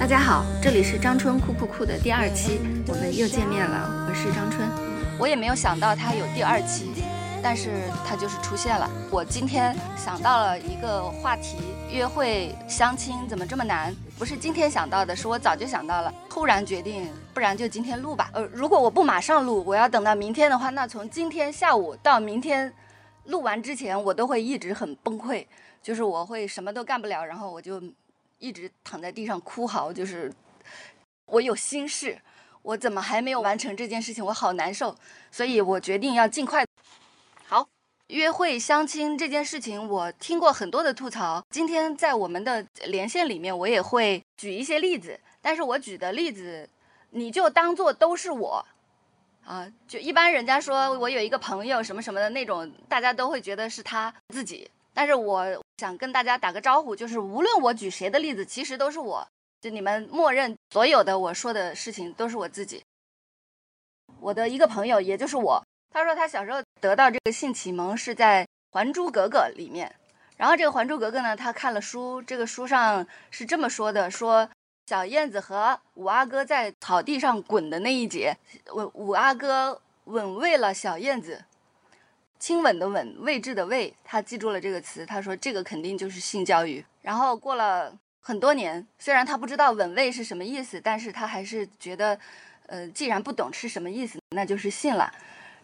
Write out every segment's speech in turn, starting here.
大家好，这里是张春酷酷酷的第二期，我们又见面了，我是张春。我也没有想到他有第二期，但是它就是出现了。我今天想到了一个话题，约会相亲怎么这么难？不是今天想到的，是我早就想到了，突然决定，不然就今天录吧。呃，如果我不马上录，我要等到明天的话，那从今天下午到明天录完之前，我都会一直很崩溃，就是我会什么都干不了，然后我就一直躺在地上哭嚎，就是我有心事。我怎么还没有完成这件事情？我好难受，所以我决定要尽快。约会相亲这件事情，我听过很多的吐槽。今天在我们的连线里面，我也会举一些例子，但是我举的例子，你就当做都是我啊。就一般人家说我有一个朋友什么什么的那种，大家都会觉得是他自己。但是我想跟大家打个招呼，就是无论我举谁的例子，其实都是我。就你们默认所有的我说的事情都是我自己。我的一个朋友，也就是我，他说他小时候得到这个性启蒙是在《还珠格格》里面。然后这个《还珠格格》呢，他看了书，这个书上是这么说的：说小燕子和五阿哥在草地上滚的那一节，五五阿哥吻喂了小燕子，亲吻的吻，位置的位，他记住了这个词。他说这个肯定就是性教育。然后过了。很多年，虽然他不知道吻喂是什么意思，但是他还是觉得，呃，既然不懂是什么意思，那就是信了。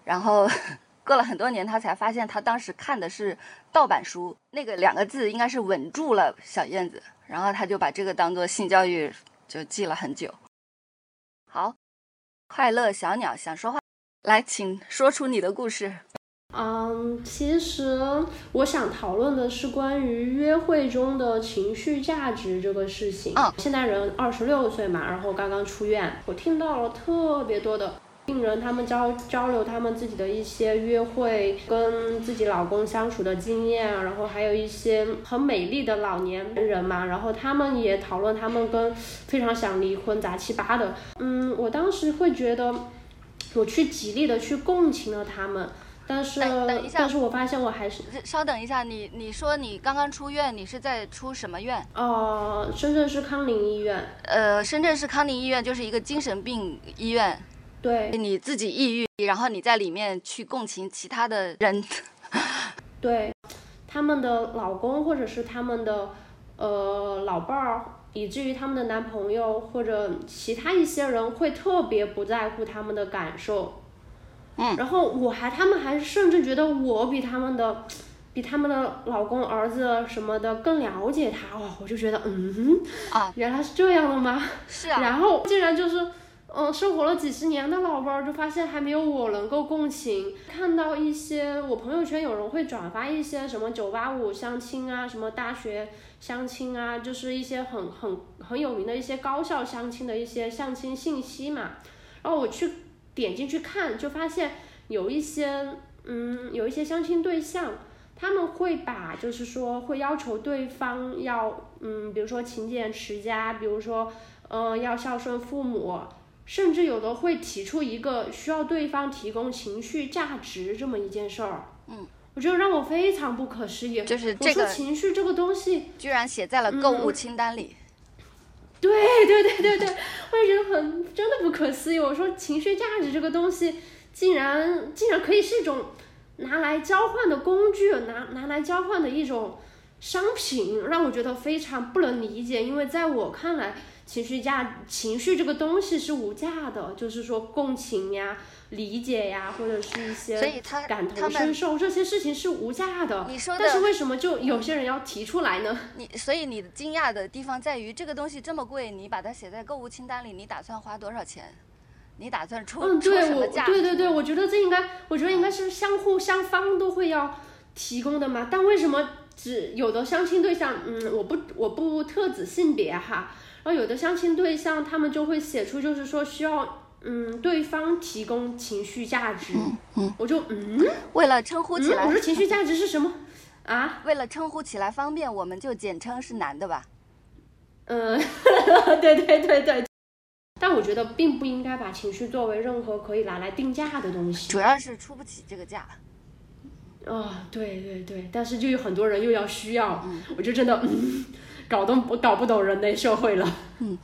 然后 过了很多年，他才发现他当时看的是盗版书，那个两个字应该是稳住了小燕子，然后他就把这个当做性教育，就记了很久。好，快乐小鸟想说话，来，请说出你的故事。嗯，其实我想讨论的是关于约会中的情绪价值这个事情。嗯，现代人二十六岁嘛，然后刚刚出院，我听到了特别多的病人，他们交交流他们自己的一些约会跟自己老公相处的经验，然后还有一些很美丽的老年人嘛，然后他们也讨论他们跟非常想离婚杂七八的。嗯，我当时会觉得，我去极力的去共情了他们。但是，但是我发现我还是稍等一下，你你说你刚刚出院，你是在出什么院？哦，深圳市康宁医院。呃，深圳市康宁医院就是一个精神病医院。对。你自己抑郁，然后你在里面去共情其他的人。对，他们的老公或者是他们的呃老伴儿，以至于他们的男朋友或者其他一些人会特别不在乎他们的感受。嗯，然后我还，他们还甚至觉得我比他们的，比他们的老公、儿子什么的更了解他哇！我就觉得，嗯，啊，原来是这样的吗？是啊。然后竟然就是，嗯，生活了几十年的老伴儿，就发现还没有我能够共情。看到一些我朋友圈有人会转发一些什么九八五相亲啊，什么大学相亲啊，就是一些很很很有名的一些高校相亲的一些相亲信息嘛。然后我去。点进去看，就发现有一些，嗯，有一些相亲对象，他们会把，就是说会要求对方要，嗯，比如说勤俭持家，比如说，呃，要孝顺父母，甚至有的会提出一个需要对方提供情绪价值这么一件事儿。嗯，我觉得让我非常不可思议。就是这个情绪这个东西，居然写在了购物清单里。对对对对对，我也觉得很真的不可思议。我说情绪价值这个东西，竟然竟然可以是一种拿来交换的工具，拿拿来交换的一种商品，让我觉得非常不能理解。因为在我看来，情绪价情绪这个东西是无价的，就是说共情呀。理解呀，或者是一些感同身受，这些事情是无价的。你说的，但是为什么就有些人要提出来呢？你所以你惊讶的地方在于，这个东西这么贵，你把它写在购物清单里，你打算花多少钱？你打算出嗯，对，我对对对，我觉得这应该，我觉得应该是相互相方都会要提供的嘛。但为什么只有的相亲对象，嗯，我不我不特指性别哈，然后有的相亲对象他们就会写出，就是说需要。嗯，对方提供情绪价值，嗯，我就嗯，为了称呼起来，我说情绪价值是什么啊？为了称呼起来方便，我们就简称是男的吧。嗯，对对对对。但我觉得并不应该把情绪作为任何可以拿来定价的东西。主要是出不起这个价。啊，对对对，但是就有很多人又要需要，我就真的、嗯、搞懂我搞不懂人类社会了。嗯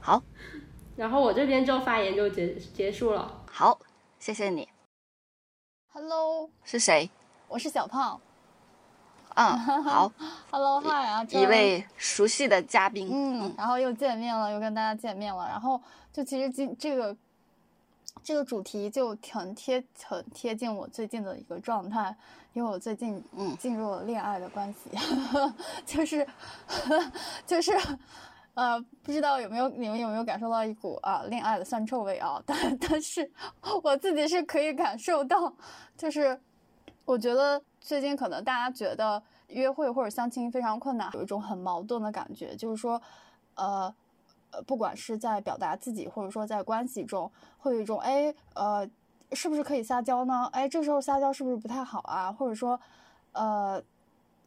好，然后我这边就发言就结结束了。好，谢谢你。Hello，是谁？我是小胖。嗯，好，Hello，嗨啊，一位熟悉的嘉宾。嗯，然后又见面了，又跟大家见面了。然后就其实今这个这个主题就挺贴很贴近我最近的一个状态，因为我最近嗯进入了恋爱的关系，就是 就是呃，不知道有没有你们有没有感受到一股啊恋爱的酸臭味啊？但但是我自己是可以感受到，就是我觉得最近可能大家觉得约会或者相亲非常困难，有一种很矛盾的感觉，就是说，呃。不管是在表达自己，或者说在关系中，会有一种哎，呃，是不是可以撒娇呢？哎，这时候撒娇是不是不太好啊？或者说，呃，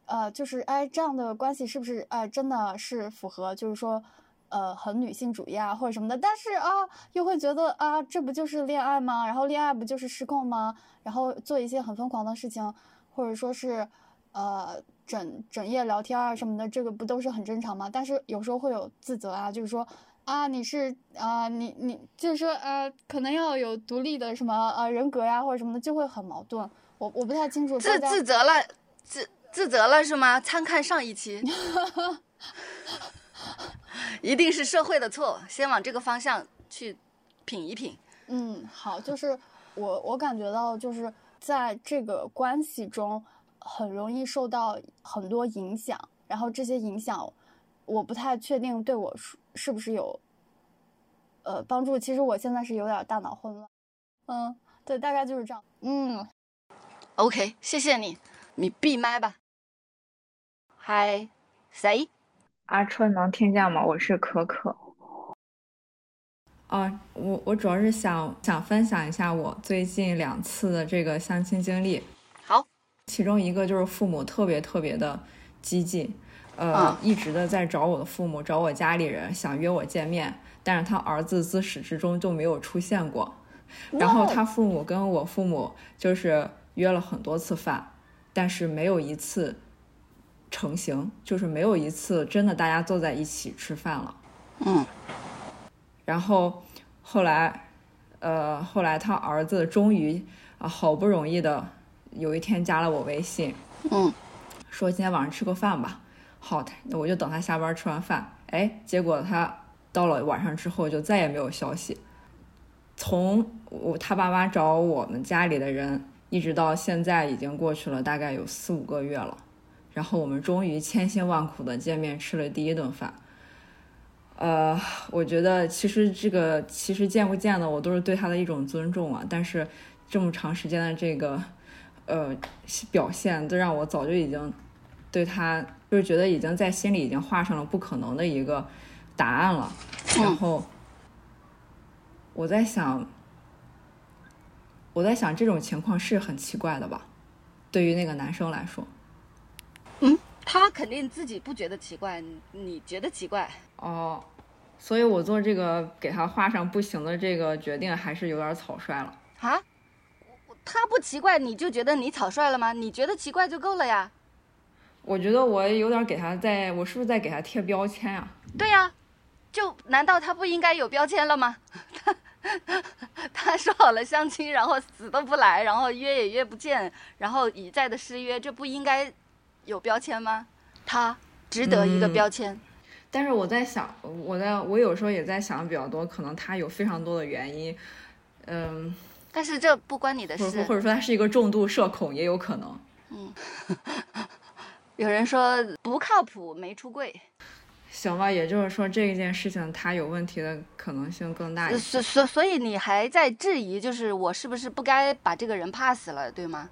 呃，就是哎，这样的关系是不是哎真的是符合，就是说，呃，很女性主义啊，或者什么的？但是啊，又会觉得啊，这不就是恋爱吗？然后恋爱不就是失控吗？然后做一些很疯狂的事情，或者说是，呃。整整夜聊天啊什么的，这个不都是很正常吗？但是有时候会有自责啊，就是说啊，你是啊、呃，你你就是说呃，可能要有独立的什么呃人格呀或者什么的，就会很矛盾。我我不太清楚。自自责了，自自责了是吗？参看上一期，一定是社会的错，先往这个方向去品一品。嗯，好，就是我我感觉到就是在这个关系中。很容易受到很多影响，然后这些影响，我不太确定对我是是不是有，呃帮助。其实我现在是有点大脑混乱，嗯，对，大概就是这样。嗯，OK，谢谢你，你闭麦吧。嗨，谁？阿春能听见吗？我是可可。哦，我我主要是想想分享一下我最近两次的这个相亲经历。好。其中一个就是父母特别特别的激进，呃，啊、一直的在找我的父母，找我家里人，想约我见面，但是他儿子自始至终就没有出现过。然后他父母跟我父母就是约了很多次饭，但是没有一次成型，就是没有一次真的大家坐在一起吃饭了。嗯。然后后来，呃，后来他儿子终于啊，好不容易的。有一天加了我微信，嗯，说今天晚上吃个饭吧。好，那我就等他下班吃完饭。哎，结果他到了晚上之后就再也没有消息。从我他爸妈找我们家里的人，一直到现在已经过去了大概有四五个月了。然后我们终于千辛万苦的见面吃了第一顿饭。呃，我觉得其实这个其实见不见的我都是对他的一种尊重啊。但是这么长时间的这个。呃，表现都让我早就已经对他就是觉得已经在心里已经画上了不可能的一个答案了。然后我在想，我在想这种情况是很奇怪的吧？对于那个男生来说，嗯，他肯定自己不觉得奇怪，你觉得奇怪哦。所以我做这个给他画上不行的这个决定还是有点草率了啊。他不奇怪，你就觉得你草率了吗？你觉得奇怪就够了呀。我觉得我有点给他在，我是不是在给他贴标签呀、啊？对呀、啊，就难道他不应该有标签了吗？他 他说好了相亲，然后死都不来，然后约也约不见，然后一再的失约，这不应该有标签吗？他值得一个标签。嗯、但是我在想，我在我有时候也在想比较多，可能他有非常多的原因，嗯。但是这不关你的事，或者说他是一个重度社恐，也有可能。嗯，有人说不靠谱，没出柜。行吧，也就是说这一件事情他有问题的可能性更大一些。所所所以你还在质疑，就是我是不是不该把这个人 pass 了，对吗？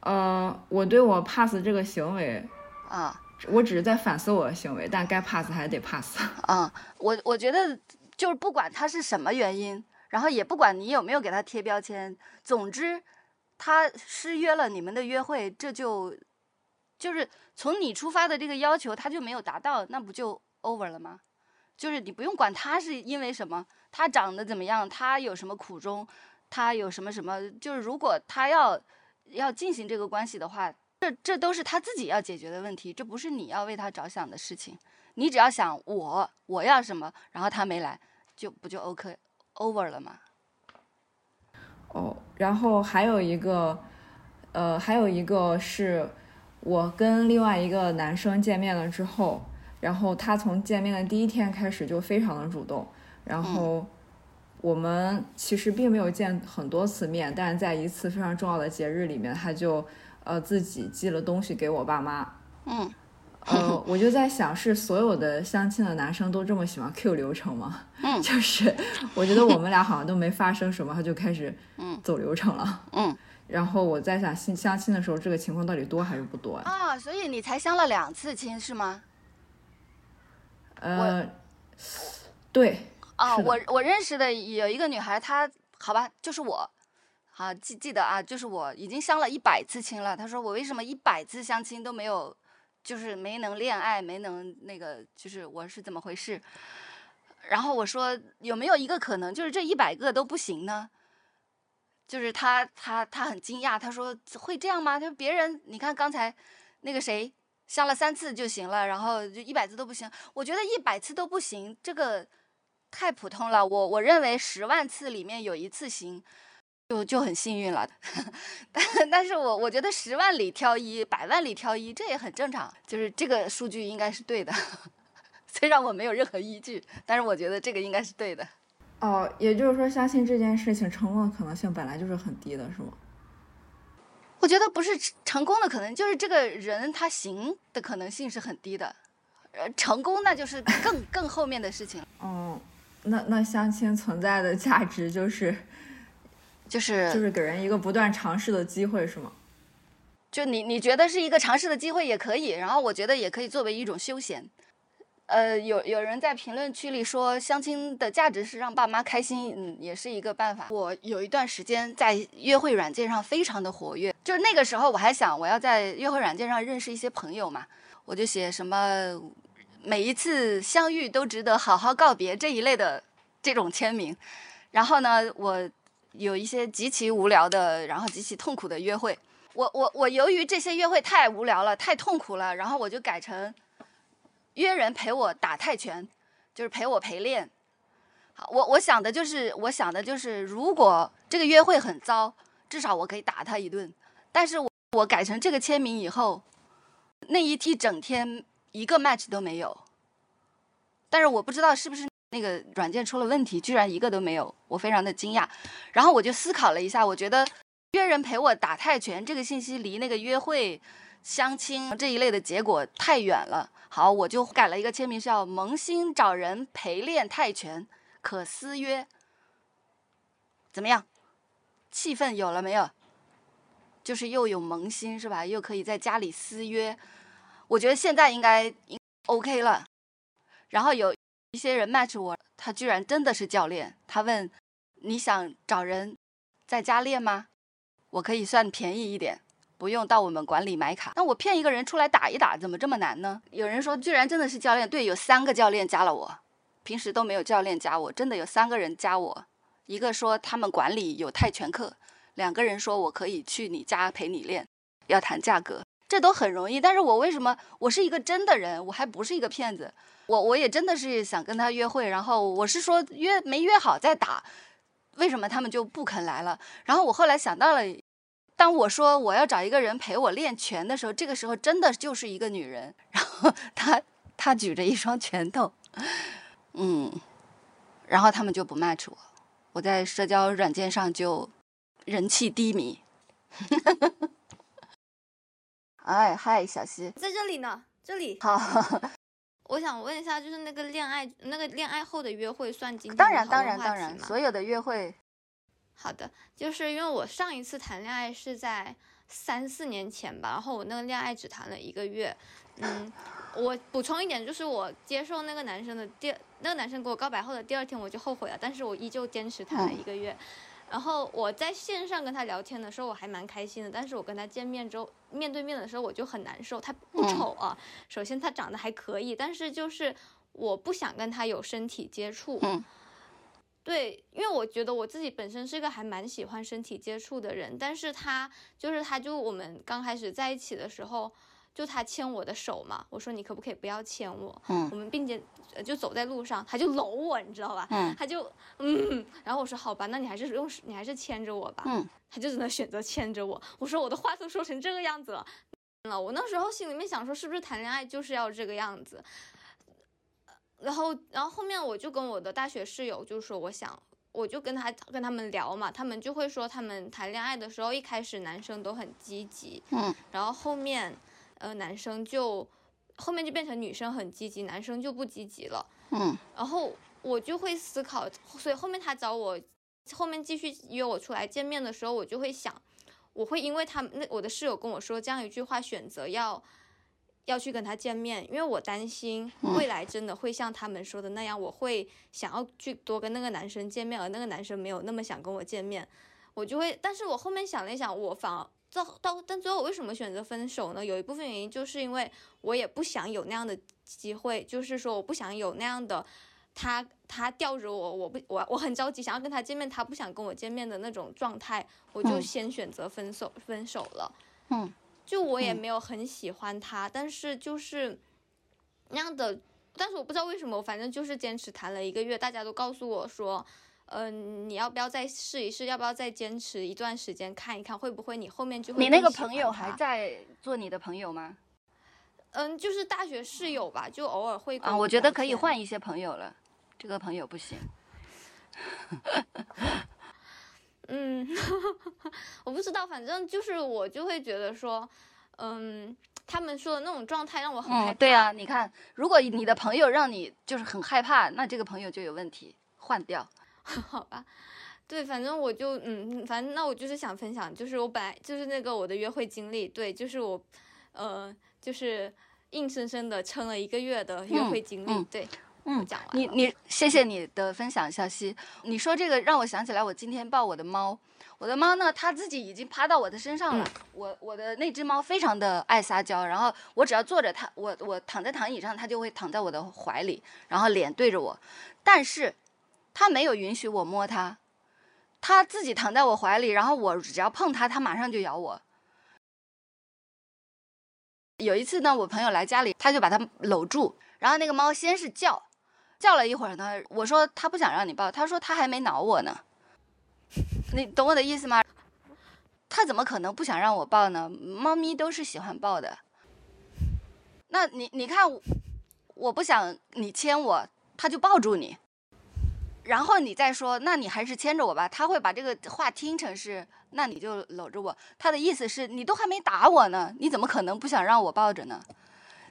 呃，我对我 pass 这个行为啊，我只是在反思我的行为，但该 pass 还得 pass。啊，我我觉得就是不管他是什么原因。然后也不管你有没有给他贴标签，总之，他失约了你们的约会，这就就是从你出发的这个要求，他就没有达到，那不就 over 了吗？就是你不用管他是因为什么，他长得怎么样，他有什么苦衷，他有什么什么，就是如果他要要进行这个关系的话，这这都是他自己要解决的问题，这不是你要为他着想的事情。你只要想我我要什么，然后他没来，就不就 OK over 了吗？哦，然后还有一个，呃，还有一个是我跟另外一个男生见面了之后，然后他从见面的第一天开始就非常的主动，然后我们其实并没有见很多次面，但是在一次非常重要的节日里面，他就呃自己寄了东西给我爸妈，嗯，呃，我就在想，是所有的相亲的男生都这么喜欢 Q 流程吗？嗯 就是我觉得我们俩好像都没发生什么，他就开始嗯走流程了。嗯 然后我在想，相相亲的时候这个情况到底多还是不多呀？啊，所以你才相了两次亲是吗？呃，对，啊，我我认识的有一个女孩，她好吧，就是我，好记记得啊，就是我已经相了一百次亲了。她说我为什么一百次相亲都没有，就是没能恋爱，没能那个，就是我是怎么回事？然后我说有没有一个可能，就是这一百个都不行呢？就是他他他很惊讶，他说会这样吗？他说别人你看刚才那个谁相了三次就行了，然后就一百次都不行。我觉得一百次都不行，这个太普通了。我我认为十万次里面有一次行，就就很幸运了。但但是我我觉得十万里挑一，百万里挑一，这也很正常。就是这个数据应该是对的，虽然我没有任何依据，但是我觉得这个应该是对的。哦，也就是说，相亲这件事情成功的可能性本来就是很低的，是吗？我觉得不是成功的可能，就是这个人他行的可能性是很低的。呃，成功那就是更更后面的事情了，嗯，那那相亲存在的价值就是就是就是给人一个不断尝试的机会，是吗？就你你觉得是一个尝试的机会也可以，然后我觉得也可以作为一种休闲。呃，有有人在评论区里说，相亲的价值是让爸妈开心，嗯，也是一个办法。我有一段时间在约会软件上非常的活跃，就是那个时候我还想我要在约会软件上认识一些朋友嘛，我就写什么每一次相遇都值得好好告别这一类的这种签名。然后呢，我有一些极其无聊的，然后极其痛苦的约会。我我我由于这些约会太无聊了，太痛苦了，然后我就改成约人陪我打泰拳，就是陪我陪练。好，我我想的就是，我想的就是，如果这个约会很糟，至少我可以打他一顿。但是我我改成这个签名以后，那一一整天一个 match 都没有。但是我不知道是不是那个软件出了问题，居然一个都没有，我非常的惊讶。然后我就思考了一下，我觉得约人陪我打泰拳这个信息离那个约会、相亲这一类的结果太远了。好，我就改了一个签名，叫“萌新找人陪练泰拳，可私约”。怎么样？气氛有了没有？就是又有萌新是吧？又可以在家里私约。我觉得现在应该应 OK 了。然后有一些人 match 我，他居然真的是教练。他问：“你想找人在家练吗？我可以算便宜一点，不用到我们馆里买卡。那我骗一个人出来打一打，怎么这么难呢？”有人说，居然真的是教练。对，有三个教练加了我，平时都没有教练加我，真的有三个人加我。一个说他们馆里有泰拳课，两个人说我可以去你家陪你练，要谈价格，这都很容易。但是我为什么我是一个真的人，我还不是一个骗子？我我也真的是想跟他约会，然后我是说约没约好再打，为什么他们就不肯来了？然后我后来想到了，当我说我要找一个人陪我练拳的时候，这个时候真的就是一个女人，然后她她举着一双拳头，嗯，然后他们就不 match 我，我在社交软件上就人气低迷。哎，嗨，小溪，在这里呢，这里。好，我想问一下，就是那个恋爱，那个恋爱后的约会算今天当然，当然，当然，所有的约会，好的，就是因为我上一次谈恋爱是在三四年前吧，然后我那个恋爱只谈了一个月。嗯，我补充一点，就是我接受那个男生的第那个男生给我告白后的第二天我就后悔了，但是我依旧坚持谈了一个月。然后我在线上跟他聊天的时候，我还蛮开心的，但是我跟他见面之后，面对面的时候我就很难受。他不嗯丑啊，首先他长得还可以，但是就是我不想跟他有身体接触。嗯，对，因为我觉得我自己本身是个还蛮喜欢身体接触的人，但是他就是他就我们刚开始在一起的时候，就他牵我的手嘛，我说你可不可以不要牵我？嗯我们并肩呃就走在路上，他就搂我，你知道吧？嗯他就嗯，然后我说好吧，那你还是用你还是牵着我吧。嗯，他就只能选择牵着我。我说我的话都说成这个样子了，了，我那时候心里面想说，是不是谈恋爱就是要这个样子？然后，然后后面我就跟我的大学室友就说，我想，我就跟他跟他们聊嘛，他们就会说，他们谈恋爱的时候，一开始男生都很积极，嗯，然后后面，呃，男生就后面就变成女生很积极，男生就不积极了。嗯然后我就会思考，所以后面他找我，后面继续约我出来见面的时候，我就会想，我会因为他们那我的室友跟我说这样一句话，选择要要去跟他见面，因为我担心未来真的会像他们说的那样，我会想要去多跟那个男生见面，而那个男生没有那么想跟我见面，我就会，但是我后面想了一想，我反而。到到，但最后我为什么选择分手呢？有一部分原因就是因为我也不想有那样的机会，就是说我不想有那样的他他吊着我，我不我我很着急想要跟他见面，他不想跟我见面的那种状态，我就嗯先选择分手、分手了。嗯，就我也嗯没有很喜欢他，但是就是那样的，但是我不知道为什么，我反正就是坚持谈了一个月，大家都告诉我说。嗯、你要不要再试一试？要不要再坚持一段时间看一看，会不会你后面就会你那个朋友还？在做你的朋友吗？嗯，就是大学室友吧，就偶尔会跟啊，我觉得可以换一些朋友了，这个朋友不行。嗯，我不知道，反正就是我就会觉得说，嗯，他们说的那种状态让我很害怕。嗯，对啊，你看，如果你的朋友让你就是很害怕，那这个朋友就有问题，换掉。好吧，对，反正我就嗯，反正那我就是想分享，就是我本来就是那个我的约会经历，对，就是我，呃，就是硬生生的撑了一个月的约嗯会经历，嗯对，嗯讲完了你你谢谢你的分享，小溪。你说这个让我想起来，我今天抱我的猫，我的猫呢，它自己已经趴到我的身上了。我我的那只猫非常的爱撒娇，然后我只要坐着它，我我躺在躺椅上，它就会躺在我的怀里，然后脸对着我，但是它没有允许我摸它，它自己躺在我怀里，然后我只要碰它，它马上就咬我。有一次呢，我朋友来家里，他就把它搂住，然后那个猫先是叫，叫了一会儿呢，我说他不想让你抱，他说他还没挠我呢。你懂我的意思吗？他怎么可能不想让我抱呢？猫咪都是喜欢抱的。那你你看我，不想你牵我，他就抱住你，然后你再说，那你还是牵着我吧。他会把这个话听成是，那你就搂着我。他的意思是你都还没打我呢，你怎么可能不想让我抱着呢？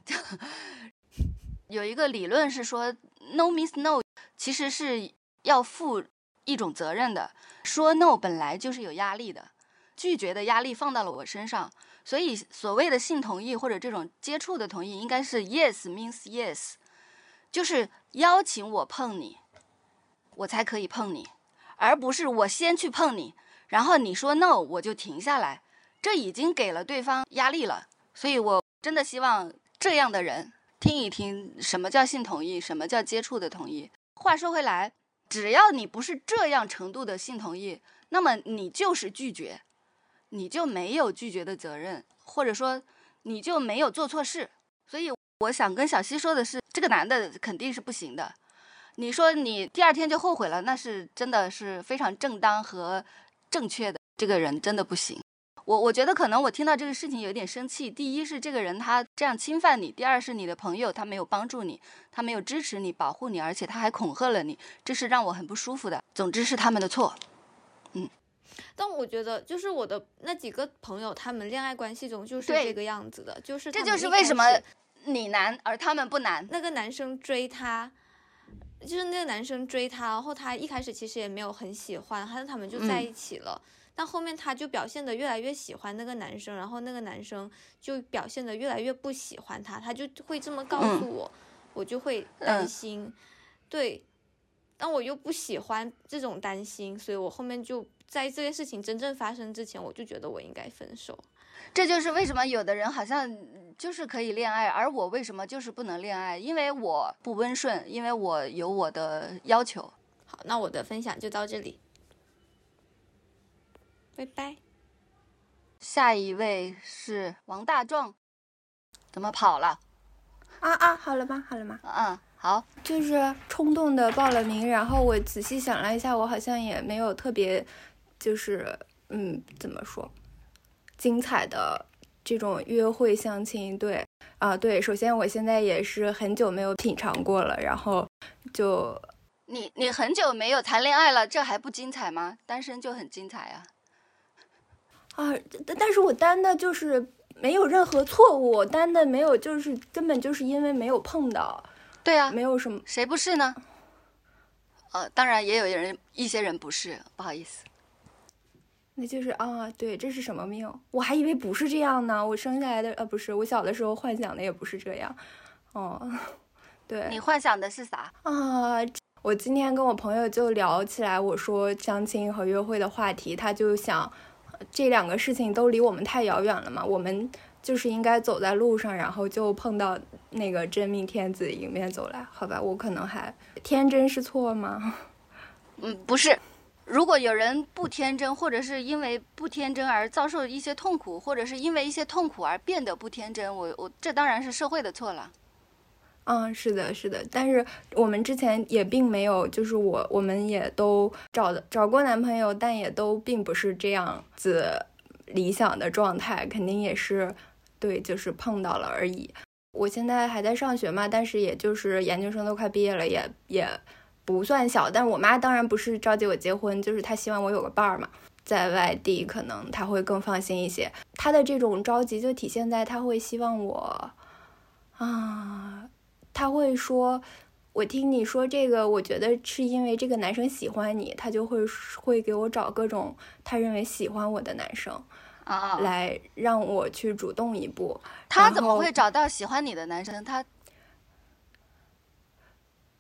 有一个理论是说，no means no，其实是要负一种责任的。说 no 本来就是有压力的，拒绝的压力放到了我身上，所以所谓的性同意或者这种接触的同意，应该是 yes means yes，就是邀请我碰你，我才可以碰你，而不是我先去碰你，然后你说 no 我就停下来，这已经给了对方压力了。所以我真的希望这样的人听一听什么叫性同意，什么叫接触的同意。话说回来，只要你不是这样程度的性同意，那么你就是拒绝，你就没有拒绝的责任，或者说你就没有做错事。所以我想跟小西说的是，这个男的肯定是不行的。你说你第二天就后悔了，那是真的是非常正当和正确的。这个人真的不行。我我觉得可能我听到这个事情有点生气。第一是这个人他这样侵犯你，第二是你的朋友他没有帮助你，他没有支持你、保护你，而且他还恐吓了你，这是让我很不舒服的。总之是他们的错。嗯但我觉得，就是我的那几个朋友，他们恋爱关系中就是这个样子的，就是这就是为什么你难而他们不难。那个男生追她，就是那个男生追她，然后她一开始其实也没有很喜欢，但是他们就在嗯一起了。但后面她就表现的越来越喜欢那个男生，然后那个男生就表现的越来越不喜欢她，他就会这么告嗯诉我，我就会担嗯心。对，但我又不喜欢这种担心，所以我后面就在这件事情真正发生之前，我就觉得我应该分手。这就是为什么有的人好像就是可以恋爱，而我为什么就是不能恋爱？因为我不温顺，因为我有我的要求。好，那我的分享就到这里，拜拜。下一位是王大壮，怎么跑了？啊啊，好了吗？好了吗？嗯，好，就是冲动的报了名，然后我仔细想了一下，我好像也没有特别，就是嗯，怎么说，精彩的这种约会相亲。对啊，对，首先我现在也是很久没有品尝过了，然后就你你很久没有谈恋爱了，这还不精彩吗？单身就很精彩呀、啊，但但是我单的就是没有任何错误，我单的没有就是根本就是因为没有碰到，对啊，没有什么。谁不是呢？呃，当然也有人，一些人不是，不好意思。那就是啊，对，这是什么命？我还以为不是这样呢。我生下来的呃，不是，我小的时候幻想的也不是这样。哦，对你幻想的是啥？啊，我今天跟我朋友就聊起来，我说相亲和约会的话题，他就想呃这两个事情都离我们太遥远了嘛，我们就是应该走在路上，然后就碰到那个真命天子迎面走来，好吧？我可能还天真是错吗？嗯，不是。如果有人不天真，或者是因为不天真而遭受一些痛苦，或者是因为一些痛苦而变得不天真，我我这当然是社会的错了。嗯，是的，是的，但是我们之前也并没有，就是我我们也都找的找过男朋友，但也都并不是这样子理想的状态，肯定也是对，就是碰到了而已。我现在还在上学嘛，但是也就是研究生都快毕业了，也也不算小。但是我妈当然不是着急我结婚，就是她希望我有个伴儿嘛，在外地可能她会更放心一些。她的这种着急就体现在她会希望我啊。她会说：“我听你说这个，我觉得是因为这个男生喜欢你，他就会会给我找各种他认为喜欢我的男生，啊，来让我去主动一步。他怎么会找到喜欢你的男生？他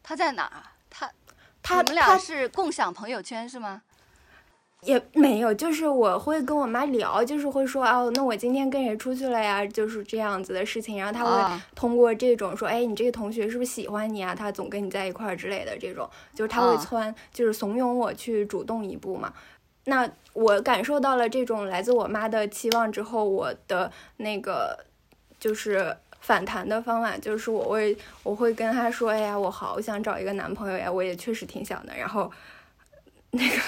他在哪儿？他们俩是共享朋友圈是吗？也没有，就是我会跟我妈聊，就是会说哦，那我今天跟谁出去了呀？就是这样子的事情。然后他会啊通过这种说，哎，你这个同学是不是喜欢你啊？他总跟你在一块儿之类的这种，就是他会啊撺，就是怂恿我去主动一步嘛。那我感受到了这种来自我妈的期望之后，我的那个就是反弹的方法，就是我会我会跟他说，哎呀，我好想找一个男朋友呀，我也确实挺想的。然后那个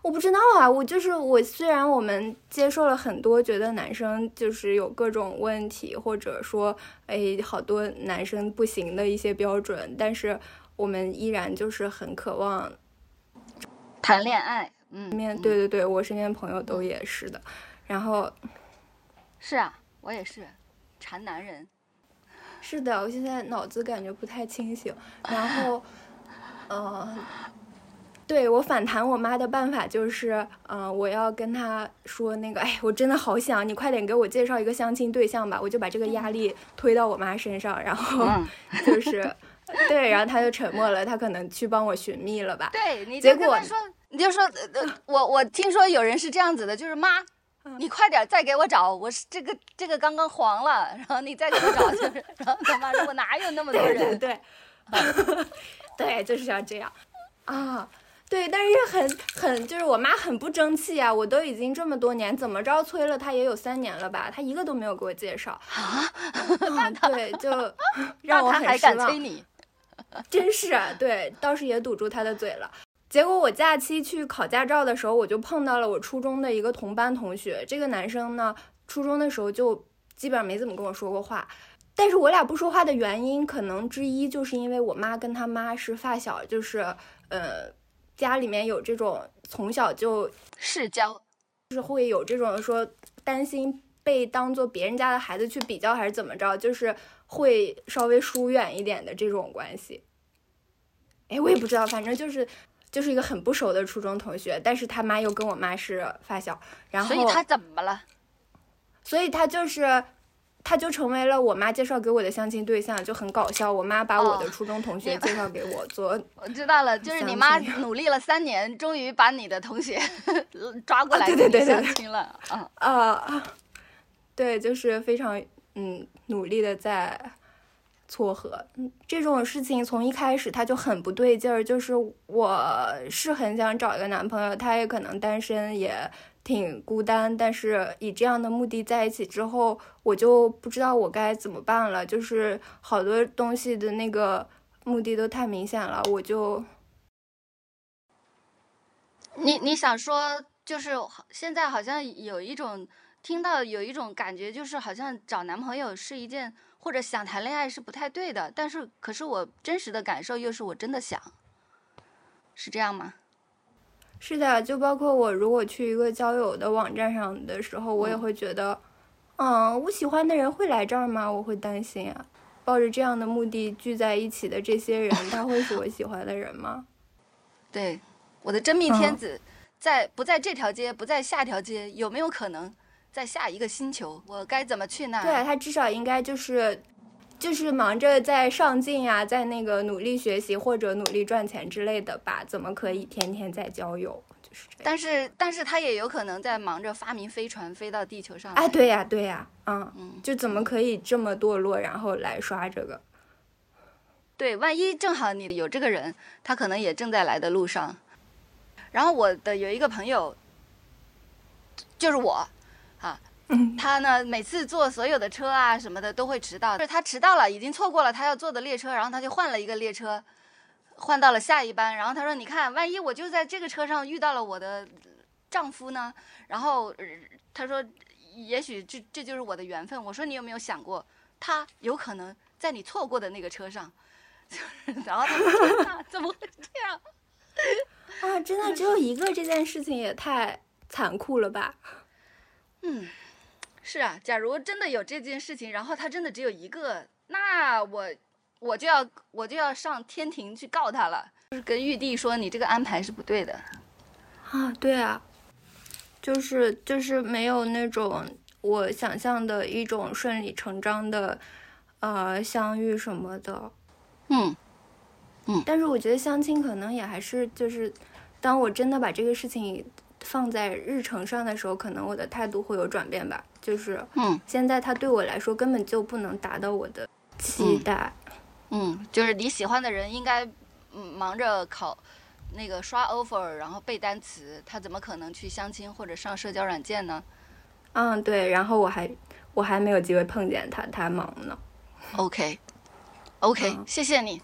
我不知道啊，我就是我，虽然我们接受了很多，觉得男生就是有各种问题，或者说哎好多男生不行的一些标准，但是我们依然就是很渴望谈恋爱，嗯，面嗯对对对，我身边朋友都也是的。然后是啊，我也是馋男人。是的，我现在脑子感觉不太清醒。然后，呃，对我反弹我妈的办法就是，嗯、我要跟她说那个，哎，我真的好想你快点给我介绍一个相亲对象吧，我就把这个压力推到我妈身上，然后嗯，就是，对，然后她就沉默了，她可能去帮我寻觅了吧。对，你结果你就说，我我听说有人是这样子的，就是妈。嗯你快点再给我找，我是这个这个刚刚黄了，然后你再给我找，就是，然后他妈说我哪有那么多人？对对，对，就是要这样啊。对，但是很很就是我妈很不争气啊！我都已经这么多年，怎么着催了她也有三年了吧，她一个都没有给我介绍啊。对，就让我很失望敢催。你？真是啊，对，倒是也堵住她的嘴了。结果我假期去考驾照的时候，我就碰到了我初中的一个同班同学。这个男生呢，初中的时候就基本上没怎么跟我说过话。但是我俩不说话的原因，可能之一就是因为我妈跟他妈是发小，就是呃，家里面有这种从小就世交，就是会有这种说担心被当做别人家的孩子去比较，还是怎么着，就是会稍微疏远一点的这种关系。哎，我也不知道，反正就是就是一个很不熟的初中同学，但是他妈又跟我妈是发小，然后所以他怎么了？所以他就是。他就成为了我妈介绍给我的相亲对象，就很搞笑。我妈把我的哦初中同学介绍给我做，我知道了，就是你妈努力了三年，终于把你的同学 抓过啊来相亲了啊！啊，对，就是非常嗯努力的在撮合。嗯，这种事情从一开始他就很不对劲儿，就是我是很想找一个男朋友，他也可能单身，也挺孤单，但是以这样的目的在一起之后，我就不知道我该怎么办了，就是好多东西的那个目的都太明显了，我就你你想说，就是现在好像有一种听到有一种感觉，就是好像找男朋友是一件或者想谈恋爱是不太对的，但是可是我真实的感受又是我真的想，是这样吗？是的，就包括我如果去一个交友的网站上的时候，我也嗯会觉得，嗯，我喜欢的人会来这儿吗？我会担心啊。抱着这样的目的聚在一起的这些人，他会是我喜欢的人吗？对，我的真命天嗯子在不在这条街，不在下条街，有没有可能在下一个星球？我该怎么去那？对啊，他至少应该就是，就是忙着在上进呀，在那个努力学习或者努力赚钱之类的吧？怎么可以天天在交友？就是这样。但是但是他也有可能在忙着发明飞船飞到地球上来。哎，对呀，对呀，嗯，嗯，就怎么可以这么堕落，然后来刷这个？对，万一正好你有这个人，他可能也正在来的路上。然后我的有一个朋友，就是我，啊，他呢每次坐所有的车啊什么的都会迟到，就是他迟到了，已经错过了他要坐的列车，然后他就换了一个列车，换到了下一班。然后他说：“你看，万一我就在这个车上遇到了我的丈夫呢？”然后、呃他说：“也许这这就是我的缘分。”我说：“你有没有想过，他有可能在你错过的那个车上？”然后他说：“天哪，怎么会这样？”啊，真的只有一个这件事情也太残酷了吧？嗯，是啊，假如真的有这件事情，然后他真的只有一个，那我我就要我就要上天庭去告他了，就是跟玉帝说你这个安排是不对的。啊，对啊，就是就是没有那种我想象的一种顺理成章的呃相遇什么的。嗯嗯，但是我觉得相亲可能也还是就是，当我真的把这个事情放在日程上的时候，可能我的态度会有转变吧。就是嗯现在他对我来说根本就不能达到我的期待。嗯，就是你喜欢的人应该嗯忙着考那个刷 offer，然后背单词，他怎么可能去相亲或者上社交软件呢嗯，对。然后我还我还没有机会碰见他，他忙呢。？OK，OK，、嗯谢谢你，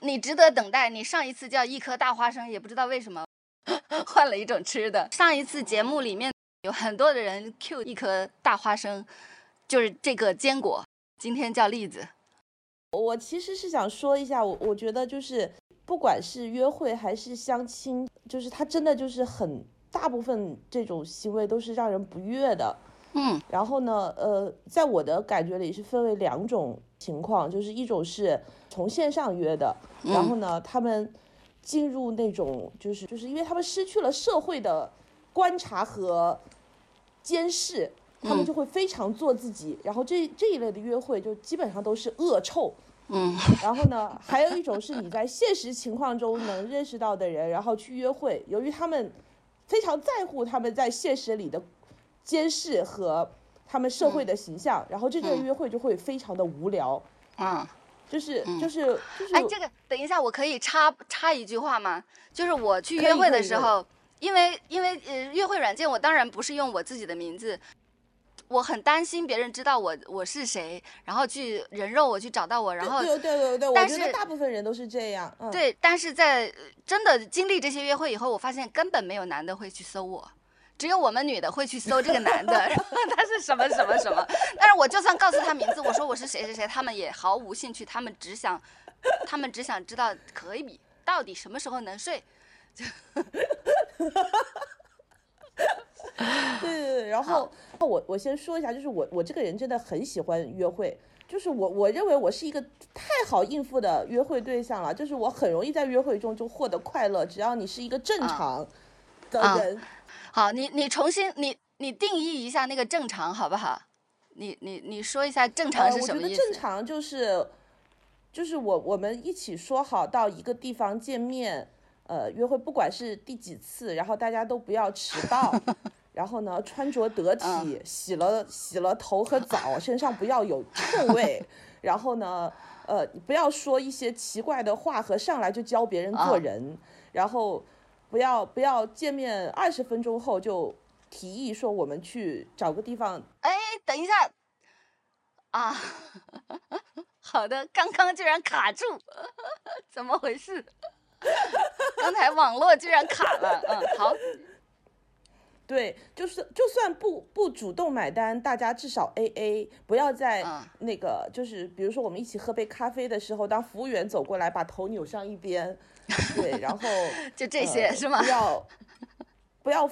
你值得等待。你上一次叫一颗大花生，也不知道为什么 换了一种吃的。上一次节目里面有很多的人 Q 一颗大花生，就是这个坚果，今天叫栗子。我其实是想说一下，我我觉得就是不管是约会还是相亲，就是他真的就是很大部分这种行为都是让人不悦的。嗯然后呢，呃，在我的感觉里是分为两种情况，就是一种是从线上约的，然后呢，他们进入那种就是就是因为他们失去了社会的观察和监视，他们嗯就会非常做自己，然后这这一类的约会就基本上都是恶臭。嗯然后呢，还有一种是你在现实情况中能认识到的人，然后去约会，由于他们非常在乎他们在现实里的监视和他们社会的形象，然后这个嗯约会就会非常的无聊，嗯。就是嗯就是就是，哎，这个等一下，我可以插插一句话吗？就是我去约会的时候，因为因为呃，约会软件我当然不是用我自己的名字，我很担心别人知道我我是谁，然后去人肉我去找到我，然后对对对对，我但是大部分人都是这样，嗯，对，但是在呃真的经历这些约会以后，我发现根本没有男的会去搜我。只有我们女的会去搜这个男的，然后他是什么什么什么。但是我就算告诉他名字，我说我是谁谁谁，他们也毫无兴趣，他们只想，他们只想知道可以到底什么时候能睡。对 对对，然后我我先说一下，就是我我这个人真的很喜欢约会，就是我我认为我是一个太好应付的约会对象了，就是我很容易在约会中就获得快乐，只要你是一个正啊常的啊人。好，你你重新你你定义一下那个正常好不好？你你你说一下正常呃，是我觉得什么意思？正常就是就是我我们一起说好到一个地方见面，呃，约会不管是第几次，然后大家都不要迟到，然后呢穿着得体，洗了洗了头和澡，身上不要有臭味，然后呢，呃，不要说一些奇怪的话和上来就教别人做人，然后不要不要见面二十分钟后就提议说我们去找个地方。哎，等一下，啊，好的，刚刚居然卡住，怎么回事？刚才网络居然卡了，嗯，好，对，就是就算不不主动买单，大家至少 A A，不要在嗯。那个、就是比如说我们一起喝杯咖啡的时候，当服务员走过来，把头扭向一边，对，然后 就这些、呃是吗不？要不要。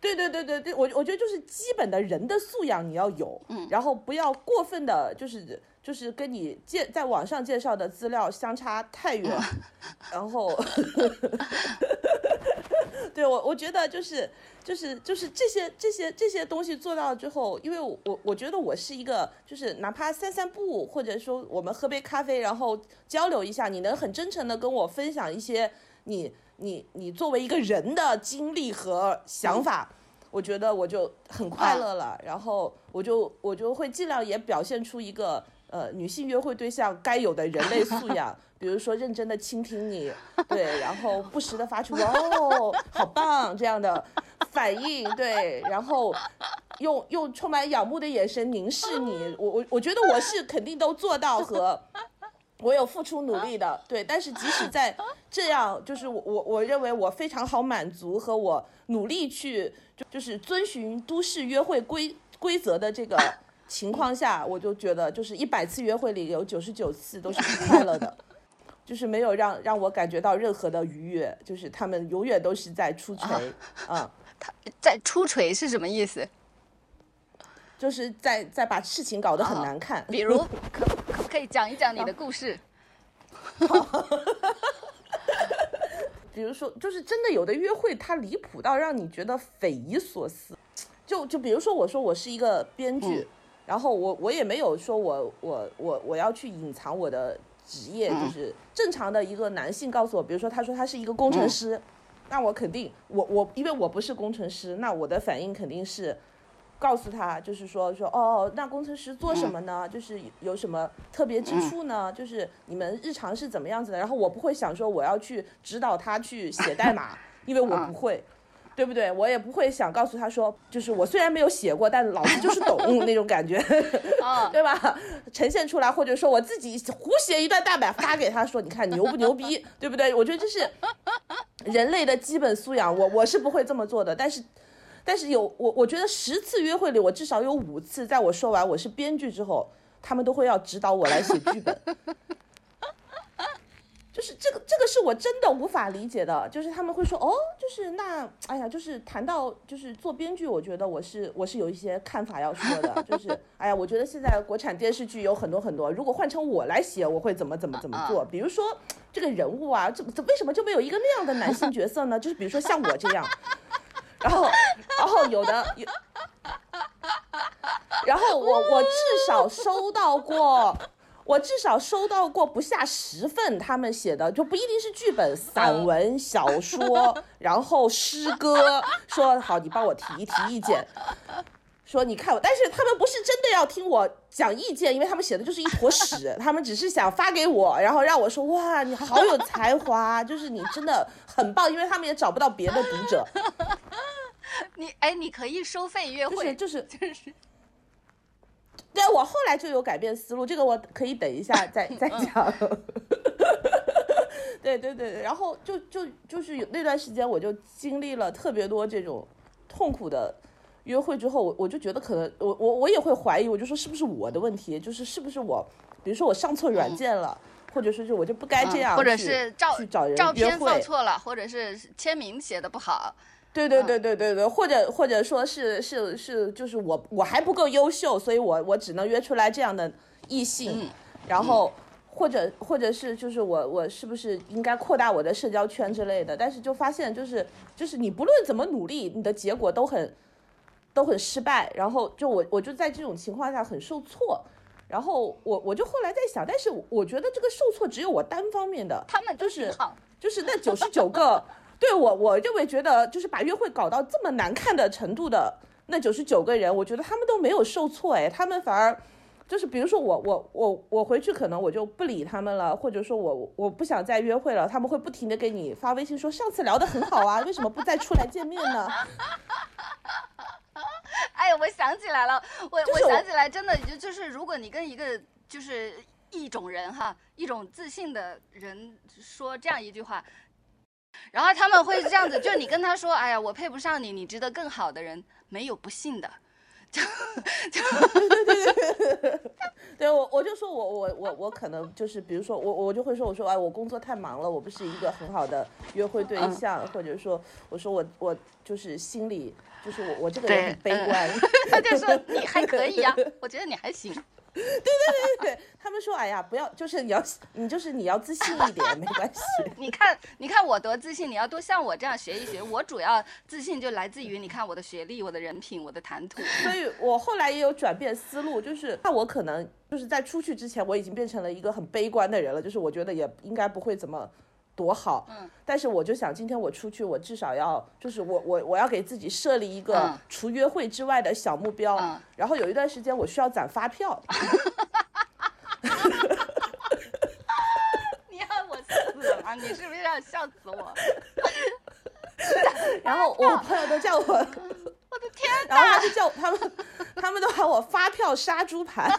对对对对对，我我觉得就是基本的人的素养你要有，嗯然后不要过分的，就是就是跟你介在网上介绍的资料相差太远，然后，对我我觉得就是就是就是这些这些这些东西做到之后，因为我我我觉得我是一个就是哪怕散散步，或者说我们喝杯咖啡，然后交流一下，你能很真诚的跟我分享一些你你你作为一个人的经历和想法。我觉得我就很快乐了，然后我就我就会尽量也表现出一个呃女性约会对象该有的人类素养，比如说认真的倾听你，对，然后不时的发出哦 好棒这样的反应，对，然后用用充满仰慕的眼神凝视你，我我我觉得我是肯定都做到和。我有付出努力的，对，但是即使在这样，就是我我我认为我非常好满足和我努力去就就是遵循都市约会规规则的这个情况下，我就觉得就是一百次约会里有九十九次都是不快乐的，就是没有让让我感觉到任何的愉悦，就是他们永远都是在出锤，啊、在出锤是什么意思？就是在在把事情搞得很难看，比如，可可不可以讲一讲你的故事？比如说，就是真的有的约会，它离谱到让你觉得匪夷所思。就就比如说，我说我是一个编剧，然后我我也没有说我我我我要去隐藏我的职业，就是正常的一个男性告诉我，比如说他说他是一个工程师，那我肯定我我因为我不是工程师，那我的反应肯定是。告诉他，就是说说哦，那工程师做什么呢？就是有什么特别之处呢？就是你们日常是怎么样子的？然后我不会想说我要去指导他去写代码，因为我不会，对不对？我也不会想告诉他说，就是我虽然没有写过，但老子就是懂那种感觉 对吧？呈现出来，或者说我自己胡写一段大白发给他说，你看牛不牛逼，对不对？我觉得这是人类的基本素养，我我是不会这么做的，但是。但是有我，我觉得十次约会里，我至少有五次，在我说完我是编剧之后，他们都会要指导我来写剧本。就是这个，这个是我真的无法理解的。就是他们会说，哦，就是那，哎呀，就是谈到就是做编剧，我觉得我是我是有一些看法要说的。就是，哎呀，我觉得现在国产电视剧有很多很多，如果换成我来写，我会怎么怎么怎么做？比如说这个人物啊，这这为什么就没有一个那样的男性角色呢？就是比如说像我这样。然后，然后有的有，然后我我至少收到过，我至少收到过不下十份他们写的，就不一定是剧本、散文、小说，然后诗歌，说好你帮我提一提意见。说你看我，但是他们不是真的要听我讲意见，因为他们写的就是一坨屎，他们只是想发给我，然后让我说哇，你好有才华，就是你真的很棒，因为他们也找不到别的读者。你哎，你可以收费约会，就是就是。对，我后来就有改变思路，这个我可以等一下再再讲。对对对对，然后就就就是有那段时间，我就经历了特别多这种痛苦的约会之后，我我就觉得可能我我我也会怀疑，我就说是不是我的问题，就是是不是我，比如说我上错软件了，或者说是我就不该这样或者是照去找人照片放错了，或者是签名写的不好。对对对对对对，或者或者说是是是，就是我我还不够优秀，所以我我只能约出来这样的异性，然后或者或者是就是我我是不是应该扩大我的社交圈之类的？但是就发现就是就是你不论怎么努力，你的结果都很都很失败，然后就我我就在这种情况下很受挫。然后我我就后来在想，但是我觉得这个受挫只有我单方面的，他们就是，就是那九十九个对我我认为觉得，就是把约会搞到这么难看的程度的那九十九个人，我觉得他们都没有受挫，哎，他们反而就是比如说我我我我回去可能我就不理他们了，或者说我我不想再约会了，他们会不停的给你发微信说上次聊得很好啊，为什么不再出来见面呢？哎，我想起来了，我就是我我想起来，真的就就是，如果你跟一个就是一种人哈，一种自信的人说这样一句话，然后他们会这样子，就你跟他说，哎呀，我配不上你，你值得更好的人，没有不信的，就就对我我就说我我我我可能就是比如说我我就会说我说哎我工作太忙了，我不是一个很好的约会对嗯。象，或者说我说我我就是心里就是我我这个人很悲观，他就说你还可以呀、我觉得你还行。对对对对他们说哎呀不要就是你要你就是你要自信一点没关系。你看，你看我多自信，你要多像我这样学一学。我主要自信就来自于你看我的学历、我的人品、我的谈吐。所以我后来也有转变思路，就是那我可能就是在出去之前，我已经变成了一个很悲观的人了，就是我觉得也应该不会怎么多好，嗯，但是我就想今天我出去，我至少要就是我我我要给自己设立一个嗯除约会之外的小目标，嗯然后有一段时间我需要攒发票，你要我死了吗？你是不是要笑死我？然后我朋友都叫我，我的天然后他就叫他们他们都喊我发票杀猪盘。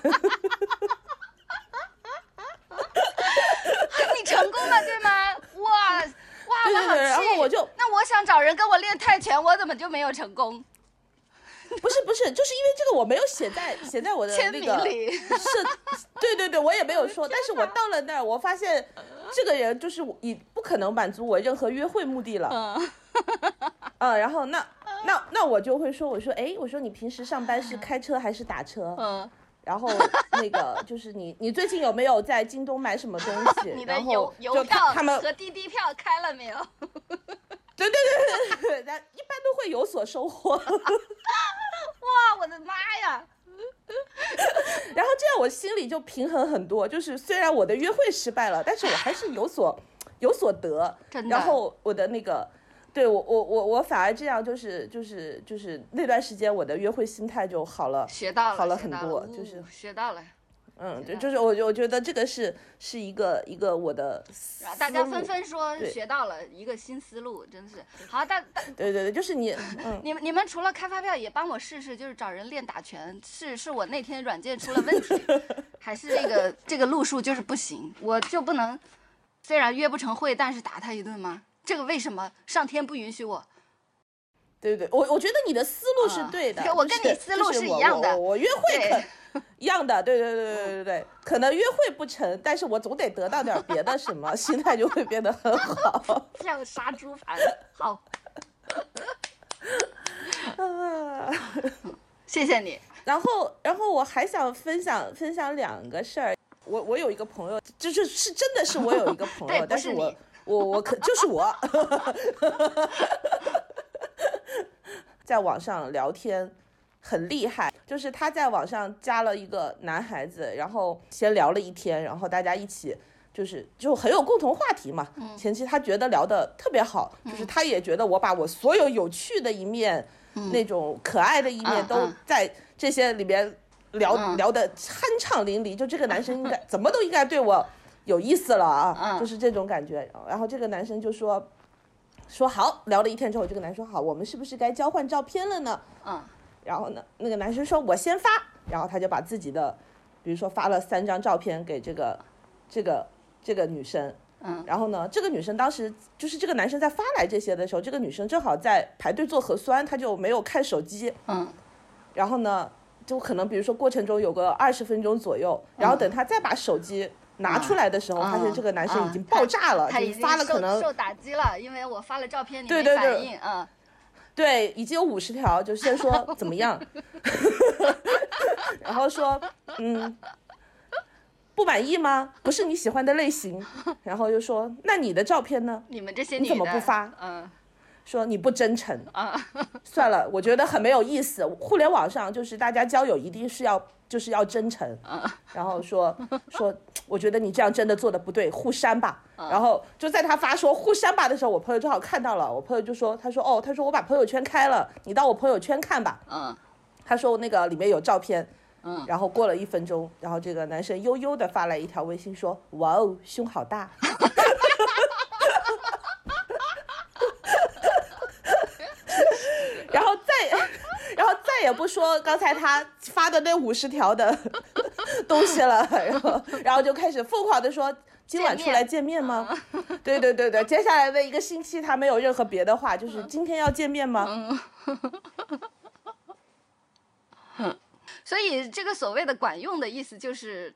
你成功了对吗？哇哇，对然后我就那我想找人跟我练泰拳，我怎么就没有成功？不是不是，就是因为这个我没有写在写在我的签那个名里是，对对对，我也没有说，但是我到了那儿，我发现这个人就是我已不可能满足我任何约会目的了，嗯，嗯，然后那那那我就会说，我说哎，我说你平时上班是开车还是打车？嗯，然后那个就是你你最近有没有在京东买什么东西？你的然后邮邮就票他他们和滴滴票开了没有？对对对对对，咱一般都会有所收获。哇，我的妈呀！然后这样我心里就平衡很多，就是虽然我的约会失败了，但是我还是有所有所得。然后我的那个，对我我我我反而这样就是就是就是那段时间我的约会心态就好了，学到了，好了很多，就是学到了。嗯，就就是我我觉得这个是是一个一个我的大家纷纷说学到了一个新思路，真是好。大大对对对，就是你嗯。你们你们除了开发票，也帮我试试，就是找人练打拳。是是我那天软件出了问题，还是这个这个路数就是不行？我就不能，虽然约不成会，但是打他一顿吗？这个为什么上天不允许我？对对，我我觉得你的思路是啊对的，对我跟你思路是一样的我我我约会可一样的，对对对对对对对，可能约会不成，但是我总得得到点别的什么，心态就会变得很好。像杀猪盘，好，啊谢谢你。然后，然后我还想分享分享两个事儿。我我有一个朋友，就是是真的是我有一个朋友，但是我你我我可就是我，在网上聊天很厉害，就是他在网上加了一个男孩子，然后先聊了一天，然后大家一起。就是就很有共同话题嘛，嗯前期他觉得聊得特别好，就是他也觉得我把我所有有趣的一面，那种可爱的一面都在这些里边聊、嗯聊得酣畅淋漓，就这个男生应该 怎么都应该对我有意思了啊，嗯就是这种感觉。然后这个男生就说说好，聊了一天之后，这个男生说好，我们是不是该交换照片了呢？嗯然后呢，那个男生说我先发，然后他就把自己的，比如说发了三张照片给这个这个这个女生。嗯然后呢，这个女生当时就是这个男生在发来这些的时候，这个女生正好在排队做核酸，她就没有看手机。嗯然后呢，就可能比如说过程中有个二十分钟左右，然后等她再把手机拿出来的时候，发现这个男生已经爆炸了，就他已经受发了可能受打击了，因为我发了照片，你没对对对反应，嗯，对，已经有五十条，就先说怎么样，然后说嗯。不满意吗？不是你喜欢的类型，然后又说那你的照片呢？你们这些你怎么不发？嗯说你不真诚，啊，算了，我觉得很没有意思。互联网上就是大家交友一定是要就是要真诚，然后说 说，我觉得你这样真的做的不对，互删吧。然后就在他发说互删吧的时候，我朋友正好看到了，我朋友就说，他说哦，他说我把朋友圈开了，你到我朋友圈看吧。嗯，他说那个里面有照片。嗯，然后过了一分钟，然后这个男生悠悠的发来一条微信说：“哇哦，胸好大。”然后再，然后再也不说刚才他发的那五十条的 东西了，然后，然后就开始疯狂的说：“今晚出来见面吗？”对对对对，接下来的一个星期他没有任何别的话，就是今天要见面吗？嗯所以这个所谓的管用的意思就是，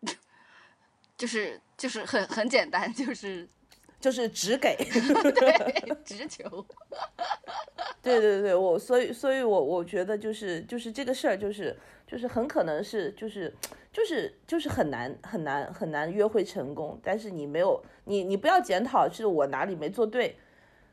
就是就是很很简单，就是就是只给，对，直球。对对对，我所以所以我我觉得就是就是这个事儿就是就是很可能是就是就是就是很难很难很难约会成功，但是你没有你你不要检讨是我哪里没做对，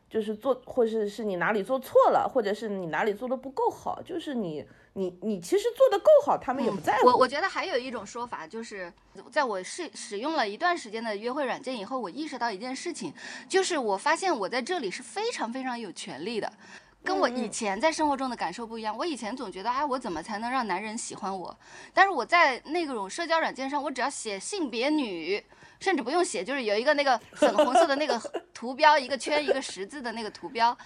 就是做或者是你哪里做错了，或者是你哪里做的不够好，就是你你你其实做的够好，他们也不在乎。我我觉得还有一种说法，就是在我试使用了一段时间的约会软件以后，我意识到一件事情，就是我发现我在这里是非常非常有权利的。跟我以前在生活中的感受不一样，我以前总觉得，哎，我怎么才能让男人喜欢我？但是我在那种社交软件上，我只要写性别女，甚至不用写，就是有一个那个粉红色的那个 图标，一个圈一个十字的那个图标，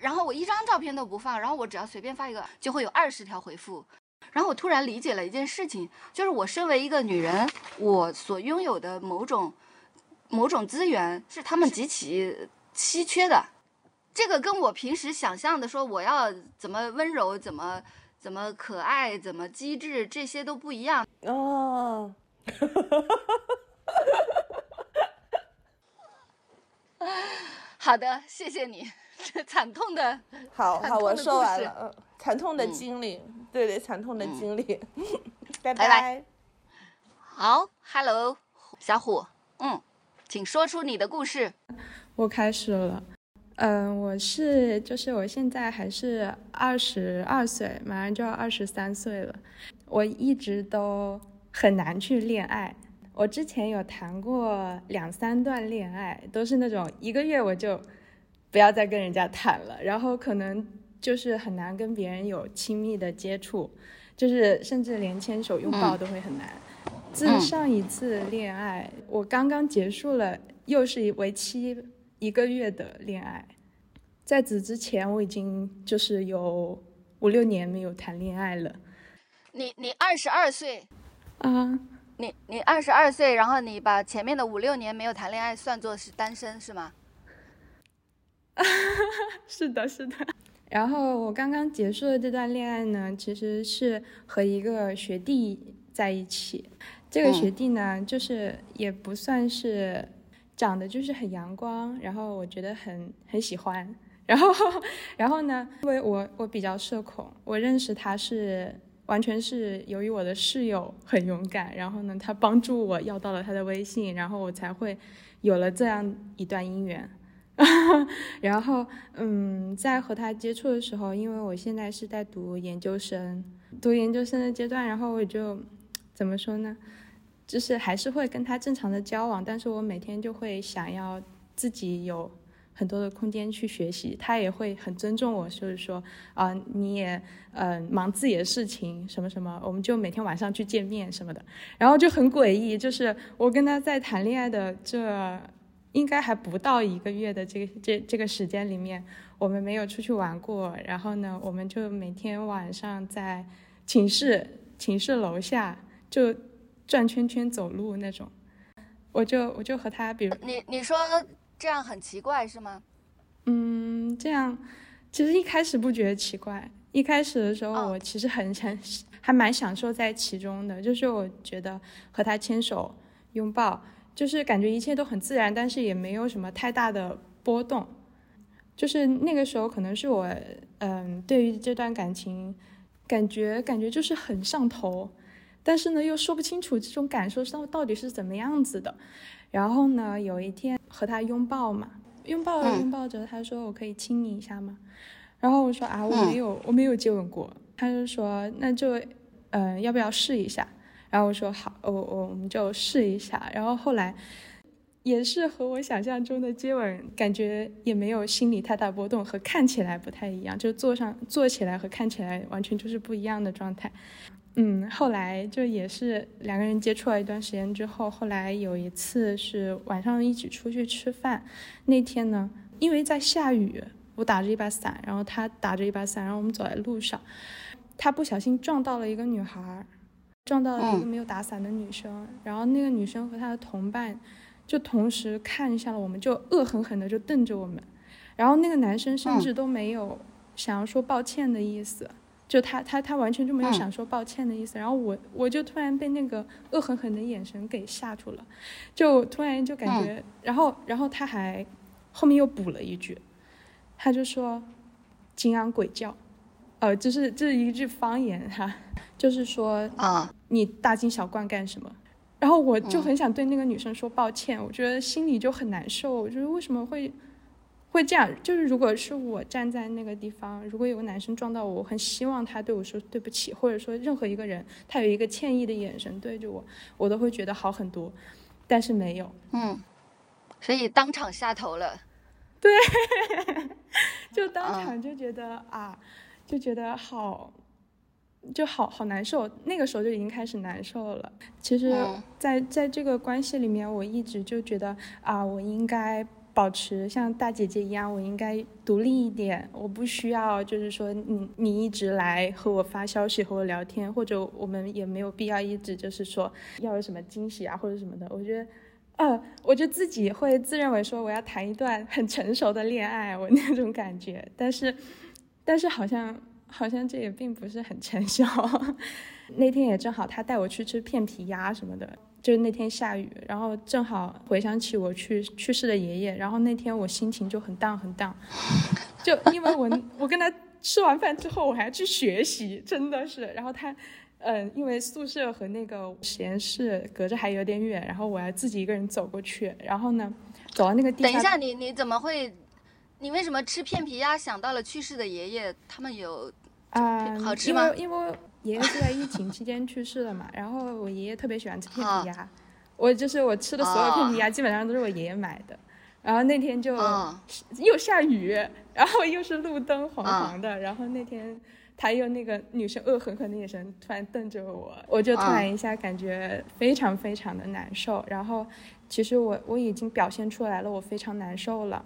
然后我一张照片都不放，然后我只要随便发一个，就会有二十条回复。然后我突然理解了一件事情，就是我身为一个女人，我所拥有的某种某种资源是他们极其稀缺的。这个跟我平时想象的说我要怎么温柔、怎么怎么可爱、怎么机智，这些都不一样哦。好的，谢谢你，这 惨痛的，好好，我说完了，嗯，惨痛的经历，嗯、对对，惨痛的经历，嗯、拜拜拜。好，Hello，小虎，嗯，请说出你的故事。我开始了。嗯，我是就是我现在还是二十二岁，马上就要二十三岁了。我一直都很难去恋爱。我之前有谈过两三段恋爱，都是那种一个月我就不要再跟人家谈了，然后可能就是很难跟别人有亲密的接触，就是甚至连牵手拥抱都会很难。嗯、自上一次恋爱，我刚刚结束了，又是为期。一个月的恋爱，在此之前我已经就是有五六年没有谈恋爱了。你你二十二岁啊？你你二十二岁，然后你把前面的五六年没有谈恋爱算作是单身是吗？是的，是的。然后我刚刚结束的这段恋爱呢，其实是和一个学弟在一起。这个学弟呢，嗯、就是也不算是。长得就是很阳光，然后我觉得很很喜欢，然后 然后呢，因为我我比较社恐，我认识他是完全是由于我的室友很勇敢，然后呢，他帮助我要到了他的微信，然后我才会有了这样一段姻缘。然后嗯，在和他接触的时候，因为我现在是在读研究生，读研究生的阶段，然后我就怎么说呢？就是还是会跟他正常的交往，但是我每天就会想要自己有很多的空间去学习，他也会很尊重我，就是说啊、你也嗯、忙自己的事情什么什么，我们就每天晚上去见面什么的，然后就很诡异，就是我跟他在谈恋爱的这应该还不到一个月的这个这这个时间里面，我们没有出去玩过，然后呢，我们就每天晚上在寝室寝室楼下就。转圈圈走路那种，我就我就和他，比如你你说这样很奇怪是吗？嗯，这样其实一开始不觉得奇怪，一开始的时候我其实很很、哦、还蛮享受在其中的，就是我觉得和他牵手拥抱，就是感觉一切都很自然，但是也没有什么太大的波动，就是那个时候可能是我嗯对于这段感情感觉感觉就是很上头。但是呢，又说不清楚这种感受到到底是怎么样子的。然后呢，有一天和他拥抱嘛，拥抱拥抱着，他说：“我可以亲你一下吗？”然后我说：“啊，我没有，我没有接吻过。”他就说：“那就嗯、要不要试一下？然后我说好，我我我们就试一下。然后后来也是和我想象中的接吻感觉也没有心理太大波动，和看起来不太一样，就坐上坐起来和看起来完全就是不一样的状态。嗯，后来就也是两个人接触了一段时间之后，后来有一次是晚上一起出去吃饭，那天呢，因为在下雨，我打着一把伞，然后他打着一把伞，然后我们走在路上，他不小心撞到了一个女孩儿，撞到了一个没有打伞的女生，然后那个女生和她的同伴就同时看向了我们，就恶狠狠的就瞪着我们，然后那个男生甚至都没有想要说抱歉的意思。就他他他完全就没有想说抱歉的意思，然后我我就突然被那个恶狠狠的眼神给吓住了，就突然就感觉，然后然后他还后面又补了一句，他就说金安鬼叫，呃，就是这是一句方言哈，就是说啊，你大惊小怪干什么？然后我就很想对那个女生说抱歉，我觉得心里就很难受，我觉得为什么会。会这样，就是如果是我站在那个地方，如果有个男生撞到我，我很希望他对我说对不起，或者说任何一个人他有一个歉意的眼神对着我，我都会觉得好很多，但是没有，嗯，所以当场下头了，对，就当场就觉得、啊，就觉得好，就好好难受，那个时候就已经开始难受了。其实嗯在，在这个关系里面，我一直就觉得啊，我应该。保持像大姐姐一样，我应该独立一点，我不需要就是说你你一直来和我发消息和我聊天，或者我们也没有必要一直就是说要有什么惊喜啊或者什么的。我觉得，呃，我就自己会自认为说我要谈一段很成熟的恋爱，我那种感觉，但是但是好像好像这也并不是很成效。那天也正好他带我去吃片皮鸭什么的。就是那天下雨，然后正好回想起我去去世的爷爷，然后那天我心情就很荡很荡，就因为我我跟他吃完饭之后，我还要去学习，真的是，然后他，嗯，因为宿舍和那个实验室隔着还有点远，然后我要自己一个人走过去，然后呢，走到那个地等一下，你你怎么会？你为什么吃片皮鸭想到了去世的爷爷？他们有啊、好吃吗？因为因为爷爷是在疫情期间去世的嘛，然后我爷爷特别喜欢吃片皮鸭，我就是我吃的所有片皮鸭基本上都是我爷爷买的，然后那天就又下雨，然后又是路灯黄黄的，然后那天他又那个女生恶狠狠的眼神突然瞪着我，我就突然一下感觉非常非常的难受，然后其实我我已经表现出来了，我非常难受了。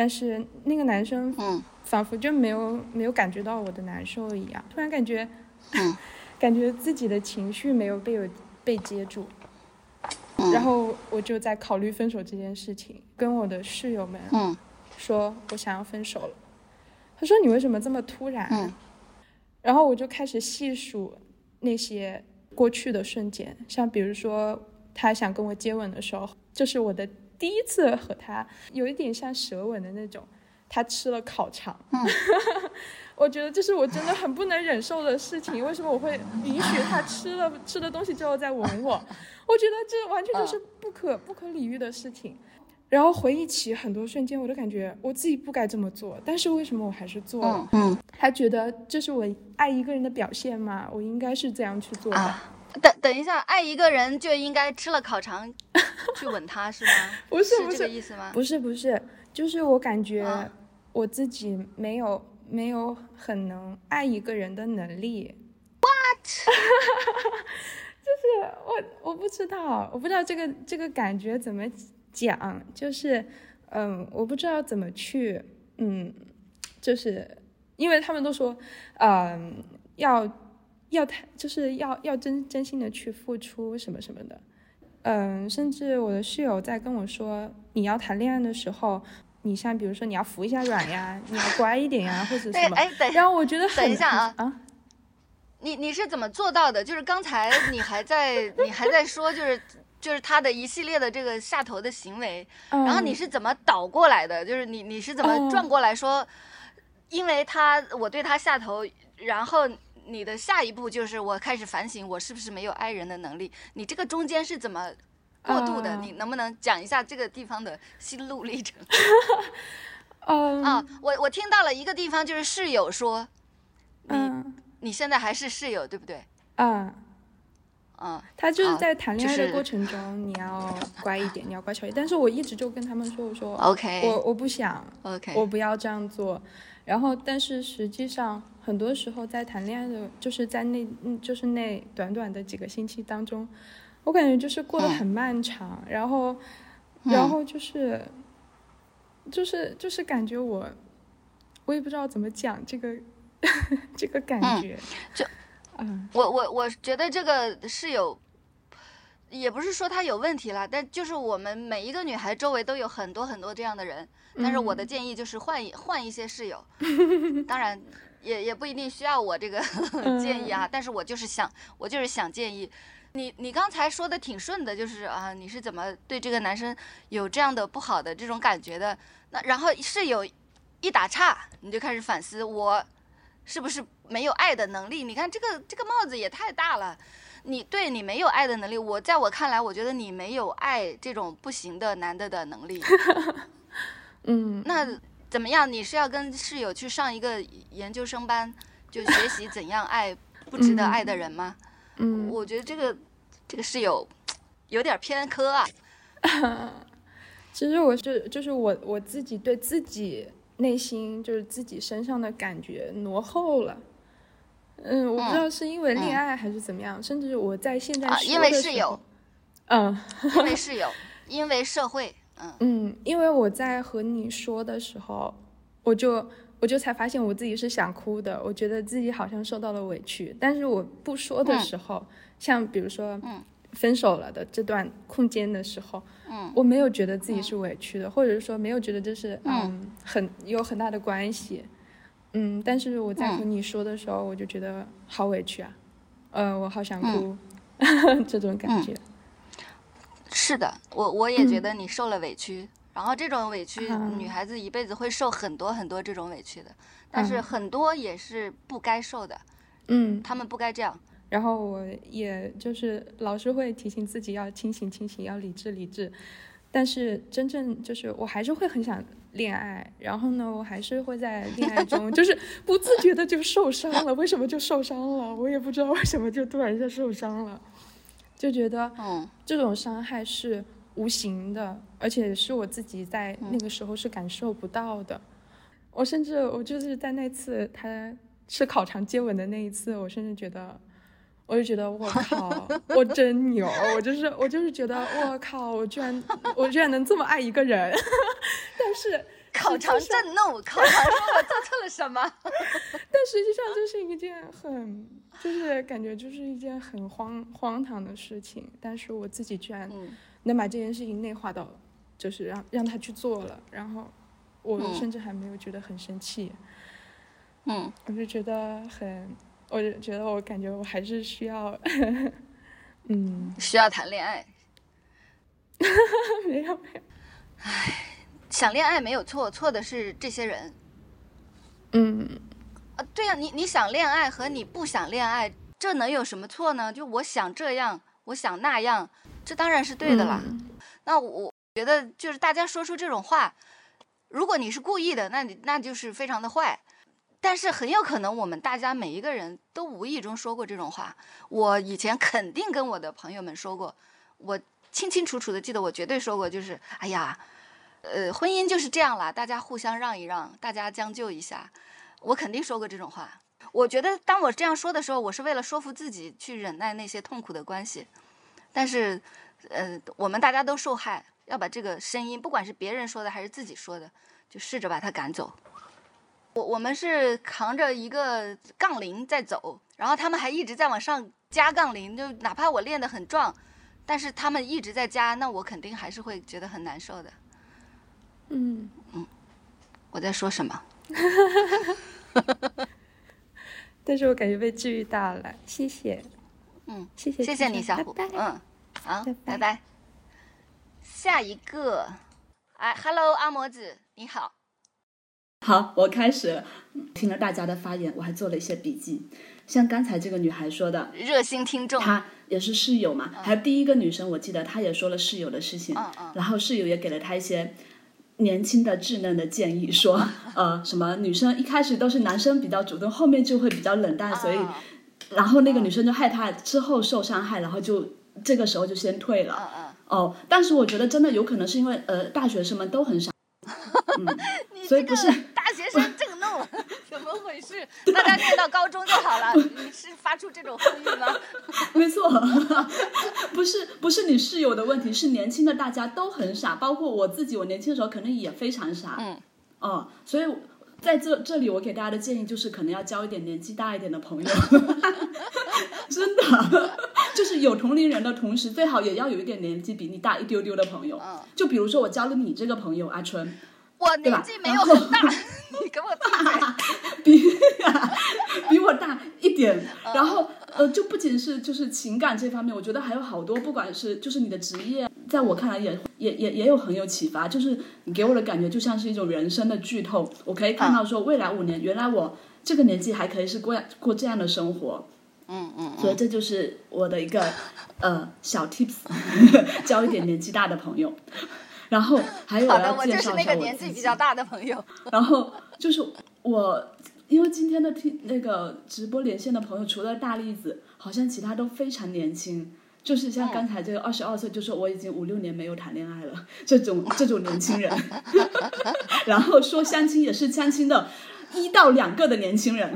但是那个男生，嗯，仿佛就没有没有感觉到我的难受一样，突然感觉，嗯，感觉自己的情绪没有被有被接住，嗯、然后我就在考虑分手这件事情，跟我的室友们，嗯，说我想要分手了。他说你为什么这么突然？嗯，然后我就开始细数那些过去的瞬间，像比如说他想跟我接吻的时候，这是我的。第一次和他有一点像舌吻的那种，他吃了烤肠，嗯、我觉得这是我真的很不能忍受的事情。为什么我会允许他吃了吃了东西之后再吻我？我觉得这完全就是不可不可理喻的事情。然后回忆起很多瞬间，我都感觉我自己不该这么做，但是为什么我还是做了？嗯，他觉得这是我爱一个人的表现嘛，我应该是这样去做的。啊等等一下，爱一个人就应该吃了烤肠 去吻他，是吗？不是是这个意思吗？不是不是，就是我感觉我自己没有、没有很能爱一个人的能力。What？就是我我不知道，我不知道这个这个感觉怎么讲，就是嗯，我不知道怎么去嗯，就是因为他们都说嗯要。要谈就是要要真真心的去付出什么什么的，嗯，甚至我的室友在跟我说，你要谈恋爱的时候，你像比如说你要服一下软呀，你要乖一点呀，或者什么。哎，等，然后我觉得等一下啊啊，你你是怎么做到的？就是刚才你还在你还在说，就是就是他的一系列的这个下头的行为，嗯、然后你是怎么倒过来的？就是你你是怎么转过来说，因为他我对他下头，然后。你的下一步就是我开始反省，我是不是没有爱人的能力？你这个中间是怎么过渡的？啊你能不能讲一下这个地方的心路历程？嗯啊，我我听到了一个地方，就是室友说，你、嗯、你现在还是室友对不对？啊，嗯，他就是在谈恋爱的过程中，你要乖一点，你要乖巧一点。但是我一直就跟他们说，我说 OK 我我不想 OK 我不要这样做。然后，但是实际上，很多时候在谈恋爱的，就是在那，嗯就是那短短的几个星期当中，我感觉就是过得嗯很漫长。然后，嗯然后就是，就是就是感觉我，我也不知道怎么讲这个 这个感嗯觉。就嗯我我我觉得这个是有，也不是说他有问题啦，但就是我们每一个女孩周围都有很多很多这样的人。但是我的嗯建议就是换一换一些室友，当然也也不一定需要我这个 建议啊，但是我就是想我就是想建议。你你刚才说的挺顺的，就是啊，你是怎么对这个男生有这样的不好的这种感觉的？那然后是有一打岔，你就开始反思我是不是没有爱的能力？你看这个这个帽子也太大了。你对你没有爱的能力，我在我看来，我觉得你没有爱这种不行的男的的能力。嗯，那怎么样？你是要跟室友去上一个研究生班，就学习怎样爱不值得爱的人吗？嗯，我觉得这个这个室友有点偏科啊。其实我是就是我我自己对自己内心就是自己身上的感觉挪后了。嗯，我不知道是因为恋爱还是怎么样，甚至我在现在啊，因为室友，，嗯，因为室友，因为社会，嗯。嗯，因为我在和你说的时候，我就我就才发现我自己是想哭的，我觉得自己好像受到了委屈，但是我不说的嗯。时候，像比如说嗯。分手了的这段空间的时候，嗯。我没有觉得自己是委屈的，或者是说没有觉得这是嗯。嗯很有很大的关系，嗯，但是我在和嗯你说的时候，我就觉得好委屈啊，呃，我好想嗯。哭，这种感觉，是的，我我也觉嗯得你受了委屈，然后这种委屈，啊女孩子一辈子会受很多很多这种委屈的，但是嗯很多也是不该受的，嗯，他们不该这样。然后我也就是老是会提醒自己要清醒清醒，要理智理智。但是真正就是我还是会很想恋爱，然后呢，我还是会在恋爱中就是不自觉的就受伤了。为什么就受伤了？我也不知道为什么就突然一下受伤了，就觉得嗯这种伤害是无形的，而且是我自己在那个时候是感受不到的。我甚至我就是在那次他吃烤肠接吻的那一次，我甚至觉得。我就觉得我靠，我真牛！我就是我就是觉得我靠，我居然我居然能这么爱一个人，但是烤肠震怒，烤肠说我做错了什么？但实际上这是一件很就是感觉就是一件很荒荒唐的事情，但是我自己居然嗯能把这件事情内化到，就是让让他去做了，然后我嗯甚至还没有觉得很生气，嗯，我就觉得很，我就觉得我感觉我还是需要，嗯，需要谈恋爱，没有没有，想恋爱没有错，错的是这些人。嗯。啊，对呀、你你想恋爱和你不想恋爱，这能有什么错呢？就我想这样，我想那样，这当然是对的啦。嗯那我觉得就是大家说出这种话，如果你是故意的，那你那就是非常的坏。但是很有可能我们大家每一个人都无意中说过这种话。我以前肯定跟我的朋友们说过，我清清楚楚的记得我绝对说过，就是哎呀，呃，婚姻就是这样啦，大家互相让一让，大家将就一下。我肯定说过这种话。我觉得当我这样说的时候，我是为了说服自己去忍耐那些痛苦的关系。但是，呃，我们大家都受害，要把这个声音，不管是别人说的还是自己说的，就试着把它赶走。我我们是扛着一个杠铃在走，然后他们还一直在往上加杠铃，就哪怕我练得很壮，但是他们一直在加，那我肯定还是会觉得很难受的。嗯嗯，我在说什么？但是我感觉被治愈到了，谢谢，嗯，谢谢，谢谢你，小虎。拜拜嗯，好，拜拜拜拜。下一个，哎，Hello，阿摩子，你好。好，我开始了。听了大家的发言，我还做了一些笔记。像刚才这个女孩说的，热心听众，她也是室友嘛，还有第一个女生，我记得她也说了室友的事情，嗯嗯然后室友也给了她一些年轻的稚嫩的建议，说 呃什么女生一开始都是男生比较主动，后面就会比较冷淡，所以啊然后那个女生就害怕之后受伤害，然后就这个时候就先退了。嗯哦，但是我觉得真的有可能是因为呃大学生们都很傻，嗯，你所以不是大学生么回事？大家念到高中就好了。你是发出这种呼吁吗？没错，不是不是你室友的问题，是年轻的大家都很傻，包括我自己，我年轻的时候可能也非常傻。嗯，哦，所以在这这里，我给大家的建议就是，可能要交一点年纪大一点的朋友，真的，就是有同龄人的同时，最好也要有一点年纪比你大一丢丢的朋友。嗯，就比如说我交了你这个朋友阿春，我年纪没有很大，你给我闭嘴。比 比我大一点，嗯然后呃，就不仅是就是情感这方面，我觉得还有好多，不管是就是你的职业，在我看来也也也也有很有启发，就是你给我的感觉就像是一种人生的剧透，我可以看到说未来五年，原来我这个年纪还可以是过过这样的生活，嗯嗯所以这就是我的一个呃小 tips，交一点年纪大的朋友，然后还有我就是介绍一下我那个年纪比较大的朋友。然后就是我，因为今天的听那个直播连线的朋友，除了大栗子，好像其他都非常年轻。就是像刚才这个二十二岁，就说我已经五六年没有谈恋爱了，这种这种年轻人，然后说相亲也是相亲的一到两个的年轻人，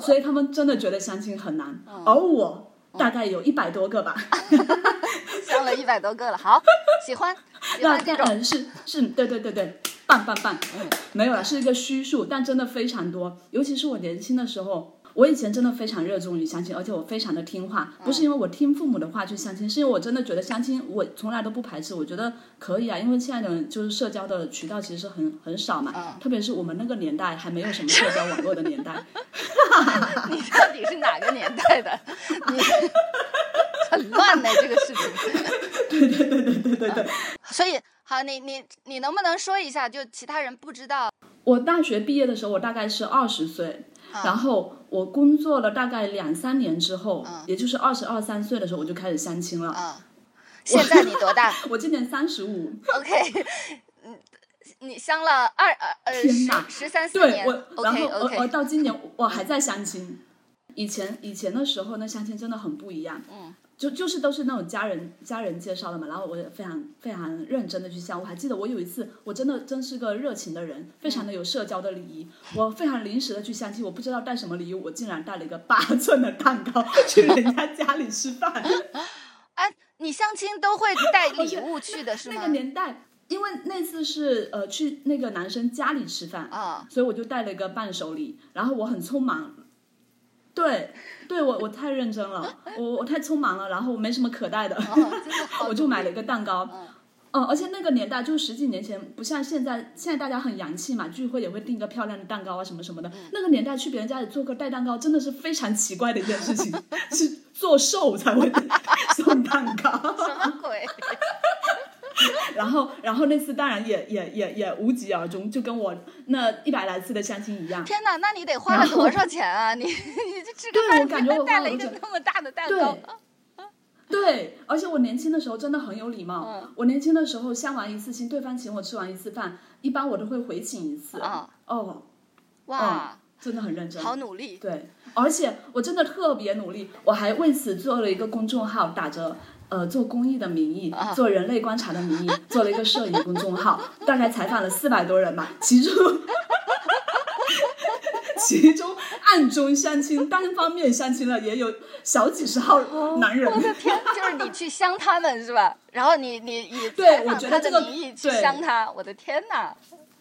所以他们真的觉得相亲很难，而我大概有一百多个吧，相了一百多个了，好，喜欢喜那欢这种。嗯是是，对对对对，棒棒棒，嗯，没有了，是一个虚数，但真的非常多。尤其是我年轻的时候，我以前真的非常热衷于相亲，而且我非常的听话，不是因为我听父母的话去相亲，是因为我真的觉得相亲我从来都不排斥，我觉得可以啊，因为现在的就是社交的渠道其实很很少嘛，特别是我们那个年代还没有什么社交网络的年代，你到底是哪个年代的？你很乱呢，这个视频。对对对对对对对。所以，好，你你你能不能说一下，就其他人不知道？我大学毕业的时候，我大概是二十岁，然后我工作了大概两三年之后，也就是二十二三岁的时候，我就开始相亲了。嗯，现在你多大 我今年三十五。？OK，嗯，你相了二呃十十三四年对我，然后我我到今年我还在相亲。以前以前的时候呢，相亲真的很不一样。嗯。就就是都是那种家人家人介绍的嘛，然后我也非常非常认真的去相。我还记得我有一次，我真的真是个热情的人，非常的有社交的礼仪。我非常临时的去相亲，我不知道带什么礼物，我竟然带了一个八寸的蛋糕 去人家家里吃饭。哎，你相亲都会带 礼物去的是吗？那个年代，因为那次是呃去那个男生家里吃饭啊，所以我就带了一个伴手礼，然后我很匆忙。对，对我我太认真了，我我太匆忙了，然后我没什么可带的，我就买了一个蛋糕。嗯，而且那个年代就十几年前，不像现在，现在大家很洋气嘛，聚会也会订个漂亮的蛋糕啊什么什么的。那个年代去别人家里做客带蛋糕，真的是非常奇怪的一件事情，是做寿才会 送蛋糕。什么鬼？然后，然后那次当然也也也也无疾而终，就跟我那一百来次的相亲一样。天哪，那你得花了多少钱啊？你你这吃个饭我感觉我带了一个那么大的蛋糕对，而且我年轻的时候真的很有礼貌。嗯我年轻的时候相完一次亲，对方请我吃完一次饭，一般我都会回请一次。啊，哦，哇，真的很认真，好努力。对，而且我真的特别努力，我还为此做了一个公众号，打着呃做公益的名义，啊做人类观察的名义，做了一个摄影公众号，大概采访了四百多人吧，其中。其中暗中相亲、单方面相亲了也有小几十号男人。我的天，就是你去相他们是吧？然后你你以对采访他我觉得这个的名义去相他，我的天哪！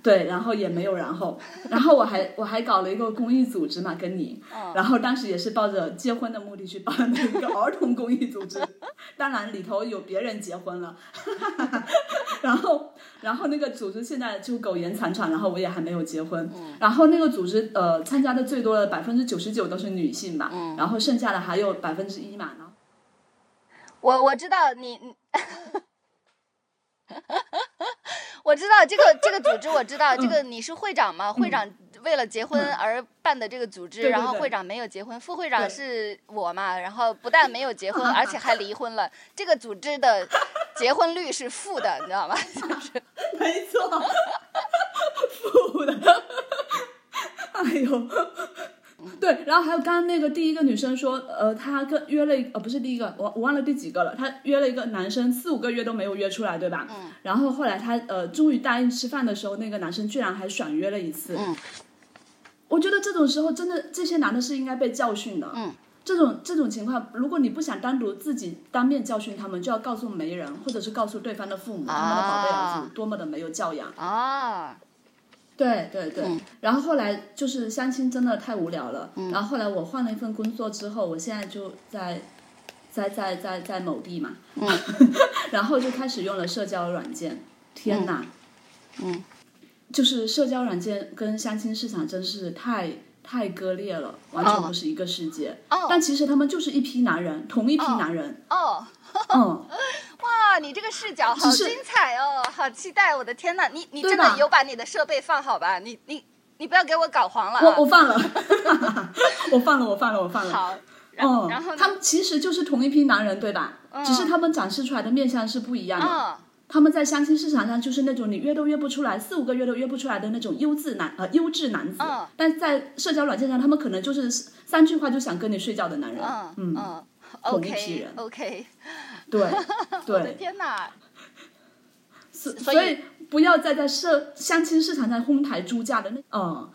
对，然后也没有然后，然后我还我还搞了一个公益组织嘛，跟你，嗯。然后当时也是抱着结婚的目的去办的一个儿童公益组织，当然里头有别人结婚了，然后然后那个组织现在就苟延残喘，然后我也还没有结婚，然后那个组织呃参加的最多的百分之九十九都是女性吧，然后剩下的还有百分之一嘛呢。我我知道你，你 我知道这个这个组织，我知道 这个你是会长嘛？会长为了结婚嗯而办的这个组织，然后会长没有结婚，副会长是我嘛，然后不但没有结婚，而且还离婚了。这个组织的 结婚率是负的，你知道吗？就是没错，负的。哎呦，对，然后还有刚刚那个第一个女生说，呃，她跟约了一呃不是第一个，我我忘了第几个了，她约了一个男生四五个月都没有约出来，对吧？嗯。然后后来她呃终于答应吃饭的时候，那个男生居然还爽约了一次。嗯。我觉得这种时候真的这些男的是应该被教训的。嗯。这种这种情况，如果你不想单独自己当面教训他们，就要告诉媒人，或者是告诉对方的父母，他们的宝贝儿子多么的没有教养。啊。对对对，然后后来就是相亲真的太无聊了，然后后来我换了一份工作之后，我现在就在，在在在在某地嘛，然后就开始用了社交软件，天哪，嗯，就是社交软件跟相亲市场真是太太割裂了，完全不是一个世界，哦。但其实他们就是一批男人，同一批男人，哦，嗯。哇，你这个视角好精彩哦，好期待！我的天呐，你你真的有把你的设备放好吧？你你你不要给我搞黄了啊！我 我放了，我放了，我放了，我放了。好，嗯，然后呢他们其实就是同一批男人，对吧？嗯只是他们展示出来的面相是不一样的。嗯他们在相亲市场上就是那种你约都约不出来，四五个月都约不出来的那种优质男呃优质男子，嗯但在社交软件上，他们可能就是三句话就想跟你睡觉的男人。嗯嗯嗯同一批，OK 人 OK，对 对我的，天呐，所所以不要再在社相亲市场上哄抬猪价的那嗯。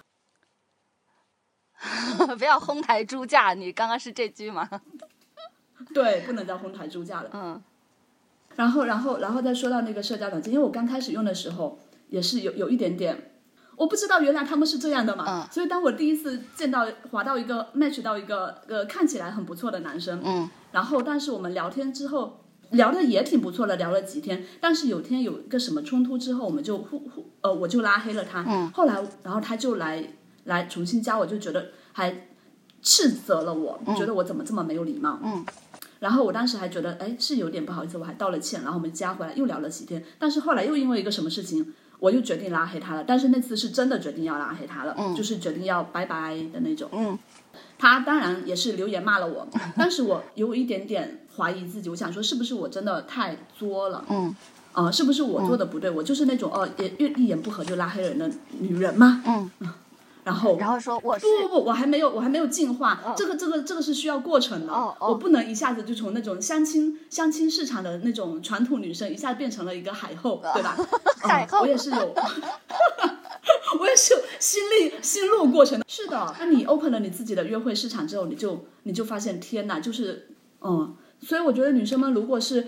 不要哄抬猪价，你刚刚是这句吗？对，不能再哄抬猪价了。嗯。然后，然后，然后再说到那个社交软件，因为我刚开始用的时候也是有有一点点，我不知道原来他们是这样的嘛。嗯。所以当我第一次见到滑到一个 match 到一个呃看起来很不错的男生，嗯。然后，但是我们聊天之后聊的也挺不错的，聊了几天，但是有天有一个什么冲突之后，我们就互互呃我就拉黑了他。嗯。后来，然后他就来来重新加我，就觉得还斥责了我，觉得我怎么这么没有礼貌。嗯。然后我当时还觉得，哎，是有点不好意思，我还道了歉，然后我们加回来又聊了几天，但是后来又因为一个什么事情，我就决定拉黑他了。但是那次是真的决定要拉黑他了，就是决定要拜拜的那种。嗯，他当然也是留言骂了我，但是我有一点点怀疑自己，我想说是不是我真的太作了？嗯，啊、是不是我做的不对？我就是那种哦，也一一言不合就拉黑人的女人吗？嗯。然后，然后说我是不不不，我还没有，我还没有进化，这个这个这个是需要过程的，哦哦我不能一下子就从那种相亲相亲市场的那种传统女生，一下变成了一个海后，对吧？海后嗯我也是有，我也是有心历心路过程的。是的，那你 open 了你自己的约会市场之后，你就你就发现，天哪，就是嗯，所以我觉得女生们如果是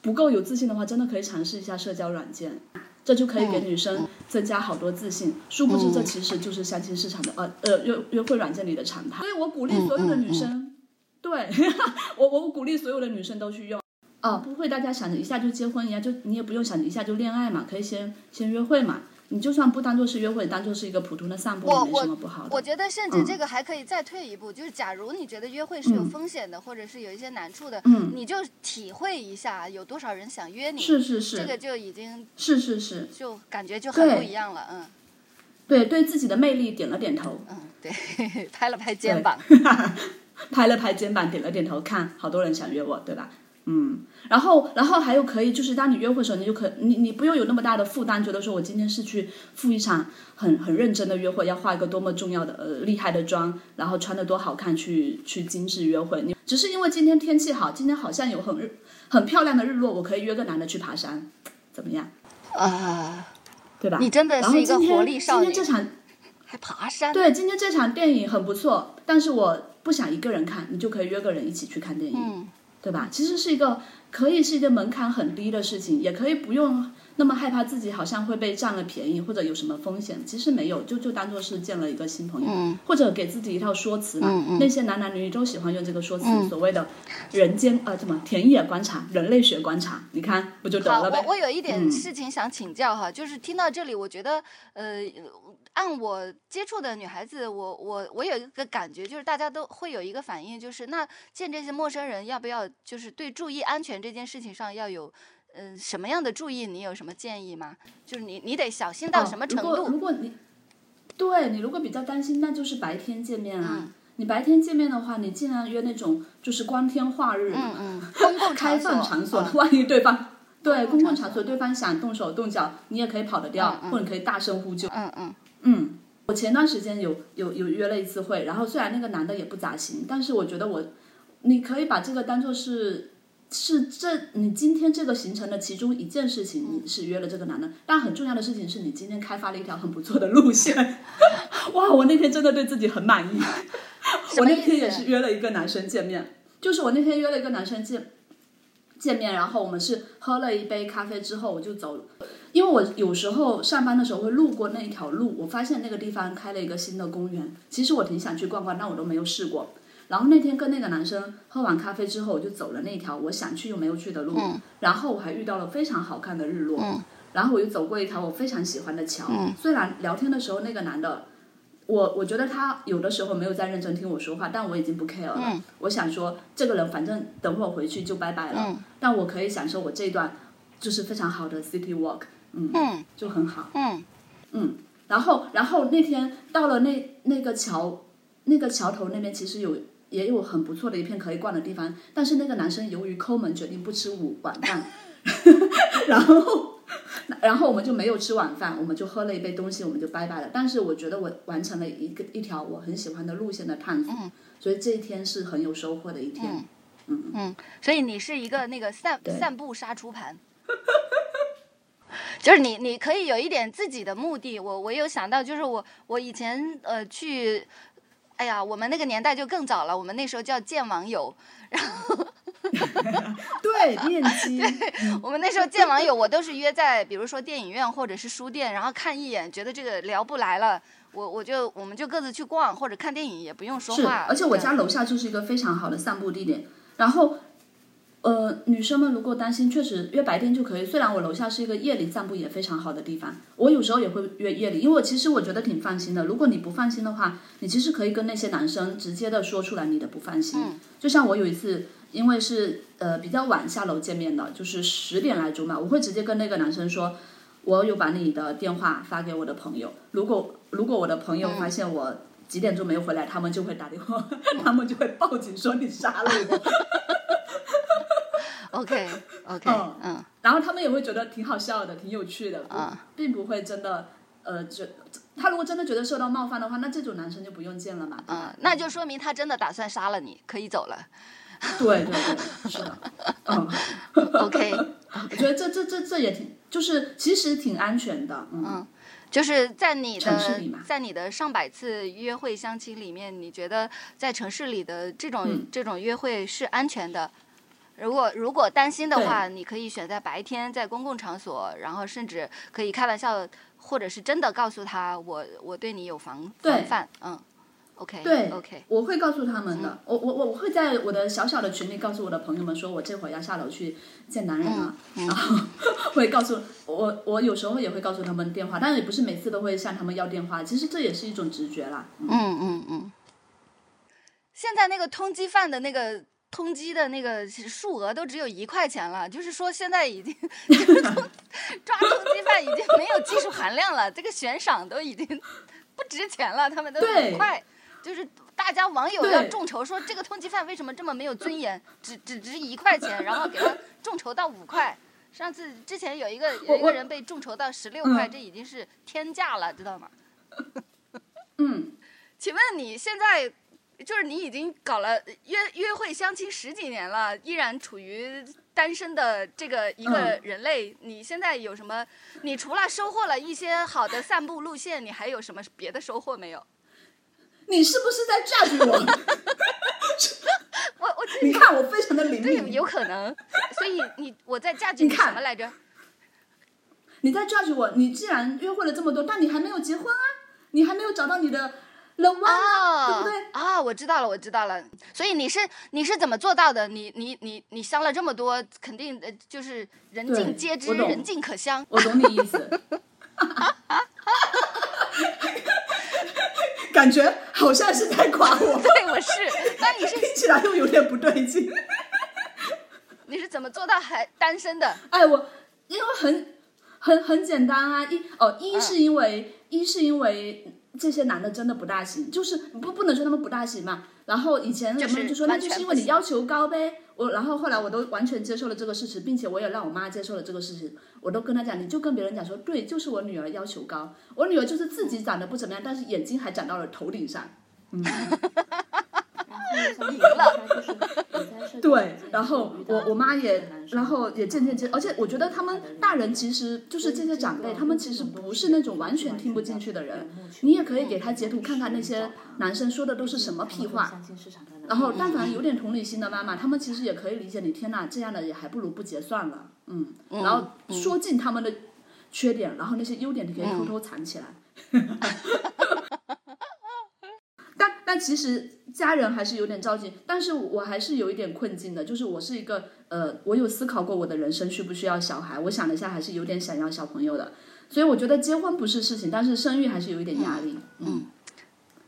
不够有自信的话，真的可以尝试一下社交软件。这就可以给女生增加好多自信，殊不知这其实就是相亲市场的呃呃约约会软件里的常态。所以我鼓励所有的女生，对 我我鼓励所有的女生都去用。哦，不会大家想着一下就结婚一样，就你也不用想着一下就恋爱嘛，可以先先约会嘛。你就算不当做是约会，当做是一个普通的散步，我也没什么不好的。我觉得甚至嗯这个还可以再退一步，就是假如你觉得约会是有嗯风险的，或者是有一些难处的，嗯你就体会一下有多少人想约你，是是是这个就已经是是是，就感觉就很不一样了，嗯对对自己的魅力点了点头，嗯，对，拍了拍肩膀，拍了拍肩膀，点了点头，看好多人想约我，对吧？嗯，然后，然后还有可以，就是当你约会的时候，你就可你你不用有那么大的负担，觉得说我今天是去赴一场很很认真的约会，要化一个多么重要的呃厉害的妆，然后穿的多好看去去精致约会。你只是因为今天天气好，今天好像有很日很漂亮的日落，我可以约个男的去爬山，怎么样？啊，对吧？你真的是一个活力少女今天这场还爬山，对，今天这场电影很不错，但是我不想一个人看，你就可以约个人一起去看电影，嗯对吧？其实是一个可以是一个门槛很低的事情，也可以不用那么害怕自己好像会被占了便宜或者有什么风险，其实没有，就就当做是见了一个新朋友，嗯或者给自己一套说辞嘛。嗯嗯那些男男女女都喜欢用这个说辞，嗯所谓的人间呃怎么田野观察、人类学观察，你看不就得，了呗？我我有一点嗯事情想请教哈，就是听到这里，我觉得呃，按我接触的女孩子，我我我有一个感觉，就是大家都会有一个反应，就是那见这些陌生人要不要，就是对注意安全这件事情上要有。嗯、什么样的注意？你有什么建议吗？就是你，你得小心到哦什么程如果如？果你对你如果比较担心，那就是白天见面啊。嗯你白天见面的话，你尽量约那种就是光天化日嘛，嗯嗯，公共开放场所，嗯万一对方对公共场场所对方想动手动脚，你也可以跑得掉，嗯嗯或者可以大声呼救。嗯嗯嗯，我前段时间有有有约了一次会，然后虽然那个男的也不咋行，但是我觉得我，你可以把这个当做是是这你今天这个行程的其中一件事情，你是约了这个男的，但很重要的事情是你今天开发了一条很不错的路线。哇，我那天真的对自己很满意。我那天也是约了一个男生见面，就是我那天约了一个男生见见面，然后我们是喝了一杯咖啡之后我就走了。因为我有时候上班的时候会路过那一条路，我发现那个地方开了一个新的公园，其实我挺想去逛逛，但我都没有试过。然后那天跟那个男生喝完咖啡之后，我就走了那条我想去又没有去的路，然后我还遇到了非常好看的日落，然后我又走过一条我非常喜欢的桥。虽然聊天的时候那个男的，我我觉得他有的时候没有在认真听我说话，但我已经不 care 了。我想说这个人反正等会儿回去就拜拜了，但我可以享受我这一段就是非常好的 city walk。嗯，就很好。嗯。嗯，然后然后那天到了那那个桥那个桥头那边，其实有也有很不错的一片可以逛的地方，但是那个男生由于抠门，决定不吃午晚饭，然后然后我们就没有吃晚饭，我们就喝了一杯东西，我们就拜拜了。但是我觉得我完成了一个一条我很喜欢的路线的探索，所以这一天是很有收获的一天。嗯嗯，所以你是一个那个散散步杀猪盘。就是你，你可以有一点自己的目的。我我有想到，就是我我以前呃去，哎呀，我们那个年代就更早了，我们那时候叫见网友，然后对面基，对，我们那时候见网友，我都是约在比如说电影院或者是书店，然后看一眼，觉得这个聊不来了，我我就我们就各自去逛或者看电影，也不用说话。而且我家楼下就是一个非常好的散步地点，然后。呃，女生们如果担心，确实约白天就可以。虽然我楼下是一个夜里散步也非常好的地方，我有时候也会约夜里，因为我其实我觉得挺放心的。如果你不放心的话，你其实可以跟那些男生直接的说出来你的不放心。就像我有一次，因为是呃比较晚下楼见面的，就是十点来钟嘛，我会直接跟那个男生说，我有把你的电话发给我的朋友。如果如果我的朋友发现我几点钟没有回来，他们就会打电话，他们就会报警说你杀了我。OK OK，嗯，然后他们也会觉得挺好笑的，挺有趣的，嗯并不会真的，呃，就他如果真的觉得受到冒犯的话，那这种男生就不用见了嘛。嗯，那就说明他真的打算杀了你，可以走了。对对对，是的。嗯，OK，我觉得这这这这也挺，就是其实挺安全的。嗯，就是在你的在你的上百次约会相亲里面，你觉得在城市里的这种这种约会是安全的？如果如果担心的话，你可以选在白天，在公共场所，然后甚至可以开玩笑，或者是真的告诉他，我我对你有防防范，嗯，OK，对，OK，我会告诉他们的，我我我会在我的小小的群里告诉我的朋友们，说我这会儿要下楼去见男人了，然后会告诉我，我有时候也会告诉他们电话，但是也不是每次都会向他们要电话，其实这也是一种直觉啦，嗯嗯嗯。现在那个通缉犯的那个。通缉的那个数额都只有一块钱了，就是说现在已经 就是抓通缉犯已经没有技术含量了，这个悬赏都已经不值钱了，他们都五块，就是大家网友要众筹说这个通缉犯为什么这么没有尊严，只只值一块钱，然后给他众筹到五块。上次之前有一个有一个人被众筹到十六块，这已经是天价了，知道吗？嗯，请问你现在？就是你已经搞了约约会相亲十几年了，依然处于单身的这个一个人类，你现在有什么？你除了收获了一些好的散步路线，你还有什么别的收获没有？你是不是在 judge 我？我我你看我非常的灵敏，有可能。所以你我在 judge 你什么来着？你在 judge 我？你既然约会了这么多，但你还没有结婚啊？你还没有找到你的？啊，对不对？啊，我知道了，我知道了。所以你是你是怎么做到的？你你你你相了这么多，肯定呃就是人尽皆知，人尽可相。我懂你意思。感觉好像是在夸我。对，我是。那你是 听起来又有点不对劲。你是怎么做到还单身的？哎，我因为很很很简单啊，一哦一是因为一是因为。这些男的真的不大行，就是不不能说他们不大行嘛。然后以前人们就说，那就是因为你要求高呗。我然后后来我都完全接受了这个事实，并且我也让我妈接受了这个事实。我都跟她讲，你就跟别人讲说，对，就是我女儿要求高，我女儿就是自己长得不怎么样，但是眼睛还长到了头顶上。嗯。对，然后我我妈也，然后也渐渐接，而且我觉得他们大人其实就是这些长辈，他们其实不是那种完全听不进去的人。你也可以给他截图看看那些男生说的都是什么屁话，然后但凡有点同理心的妈妈，他们其实也可以理解你。天呐，这样的也还不如不结算了，嗯，然后说尽他们的缺点，然后那些优点你可以偷偷藏起来。但但其实家人还是有点着急，但是我还是有一点困境的，就是我是一个呃，我有思考过我的人生需不需要小孩，我想了一下，还是有点想要小朋友的，所以我觉得结婚不是事情，但是生育还是有一点压力，嗯，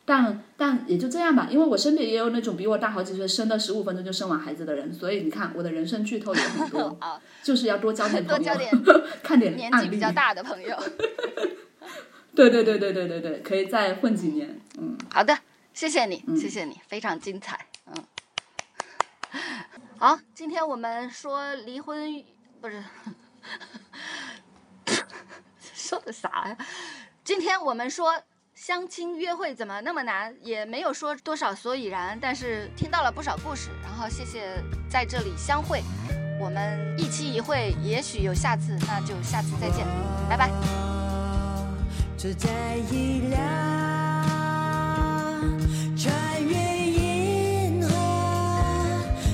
但但也就这样吧，因为我身边也有那种比我大好几岁，生了十五分钟就生完孩子的人，所以你看我的人生剧透也很多，就是要多交点 朋友，看点年纪比较大的朋友，对对对对对对对，可以再混几年，嗯，好的。谢谢你，谢谢你，非常精彩，嗯，好，今天我们说离婚不是 说的啥呀？今天我们说相亲约会怎么那么难，也没有说多少所以然，但是听到了不少故事，然后谢谢在这里相会，我们一期一会，也许有下次，那就下次再见，拜拜。穿越银河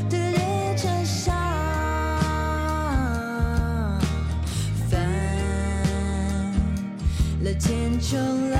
的列车上，翻了千重。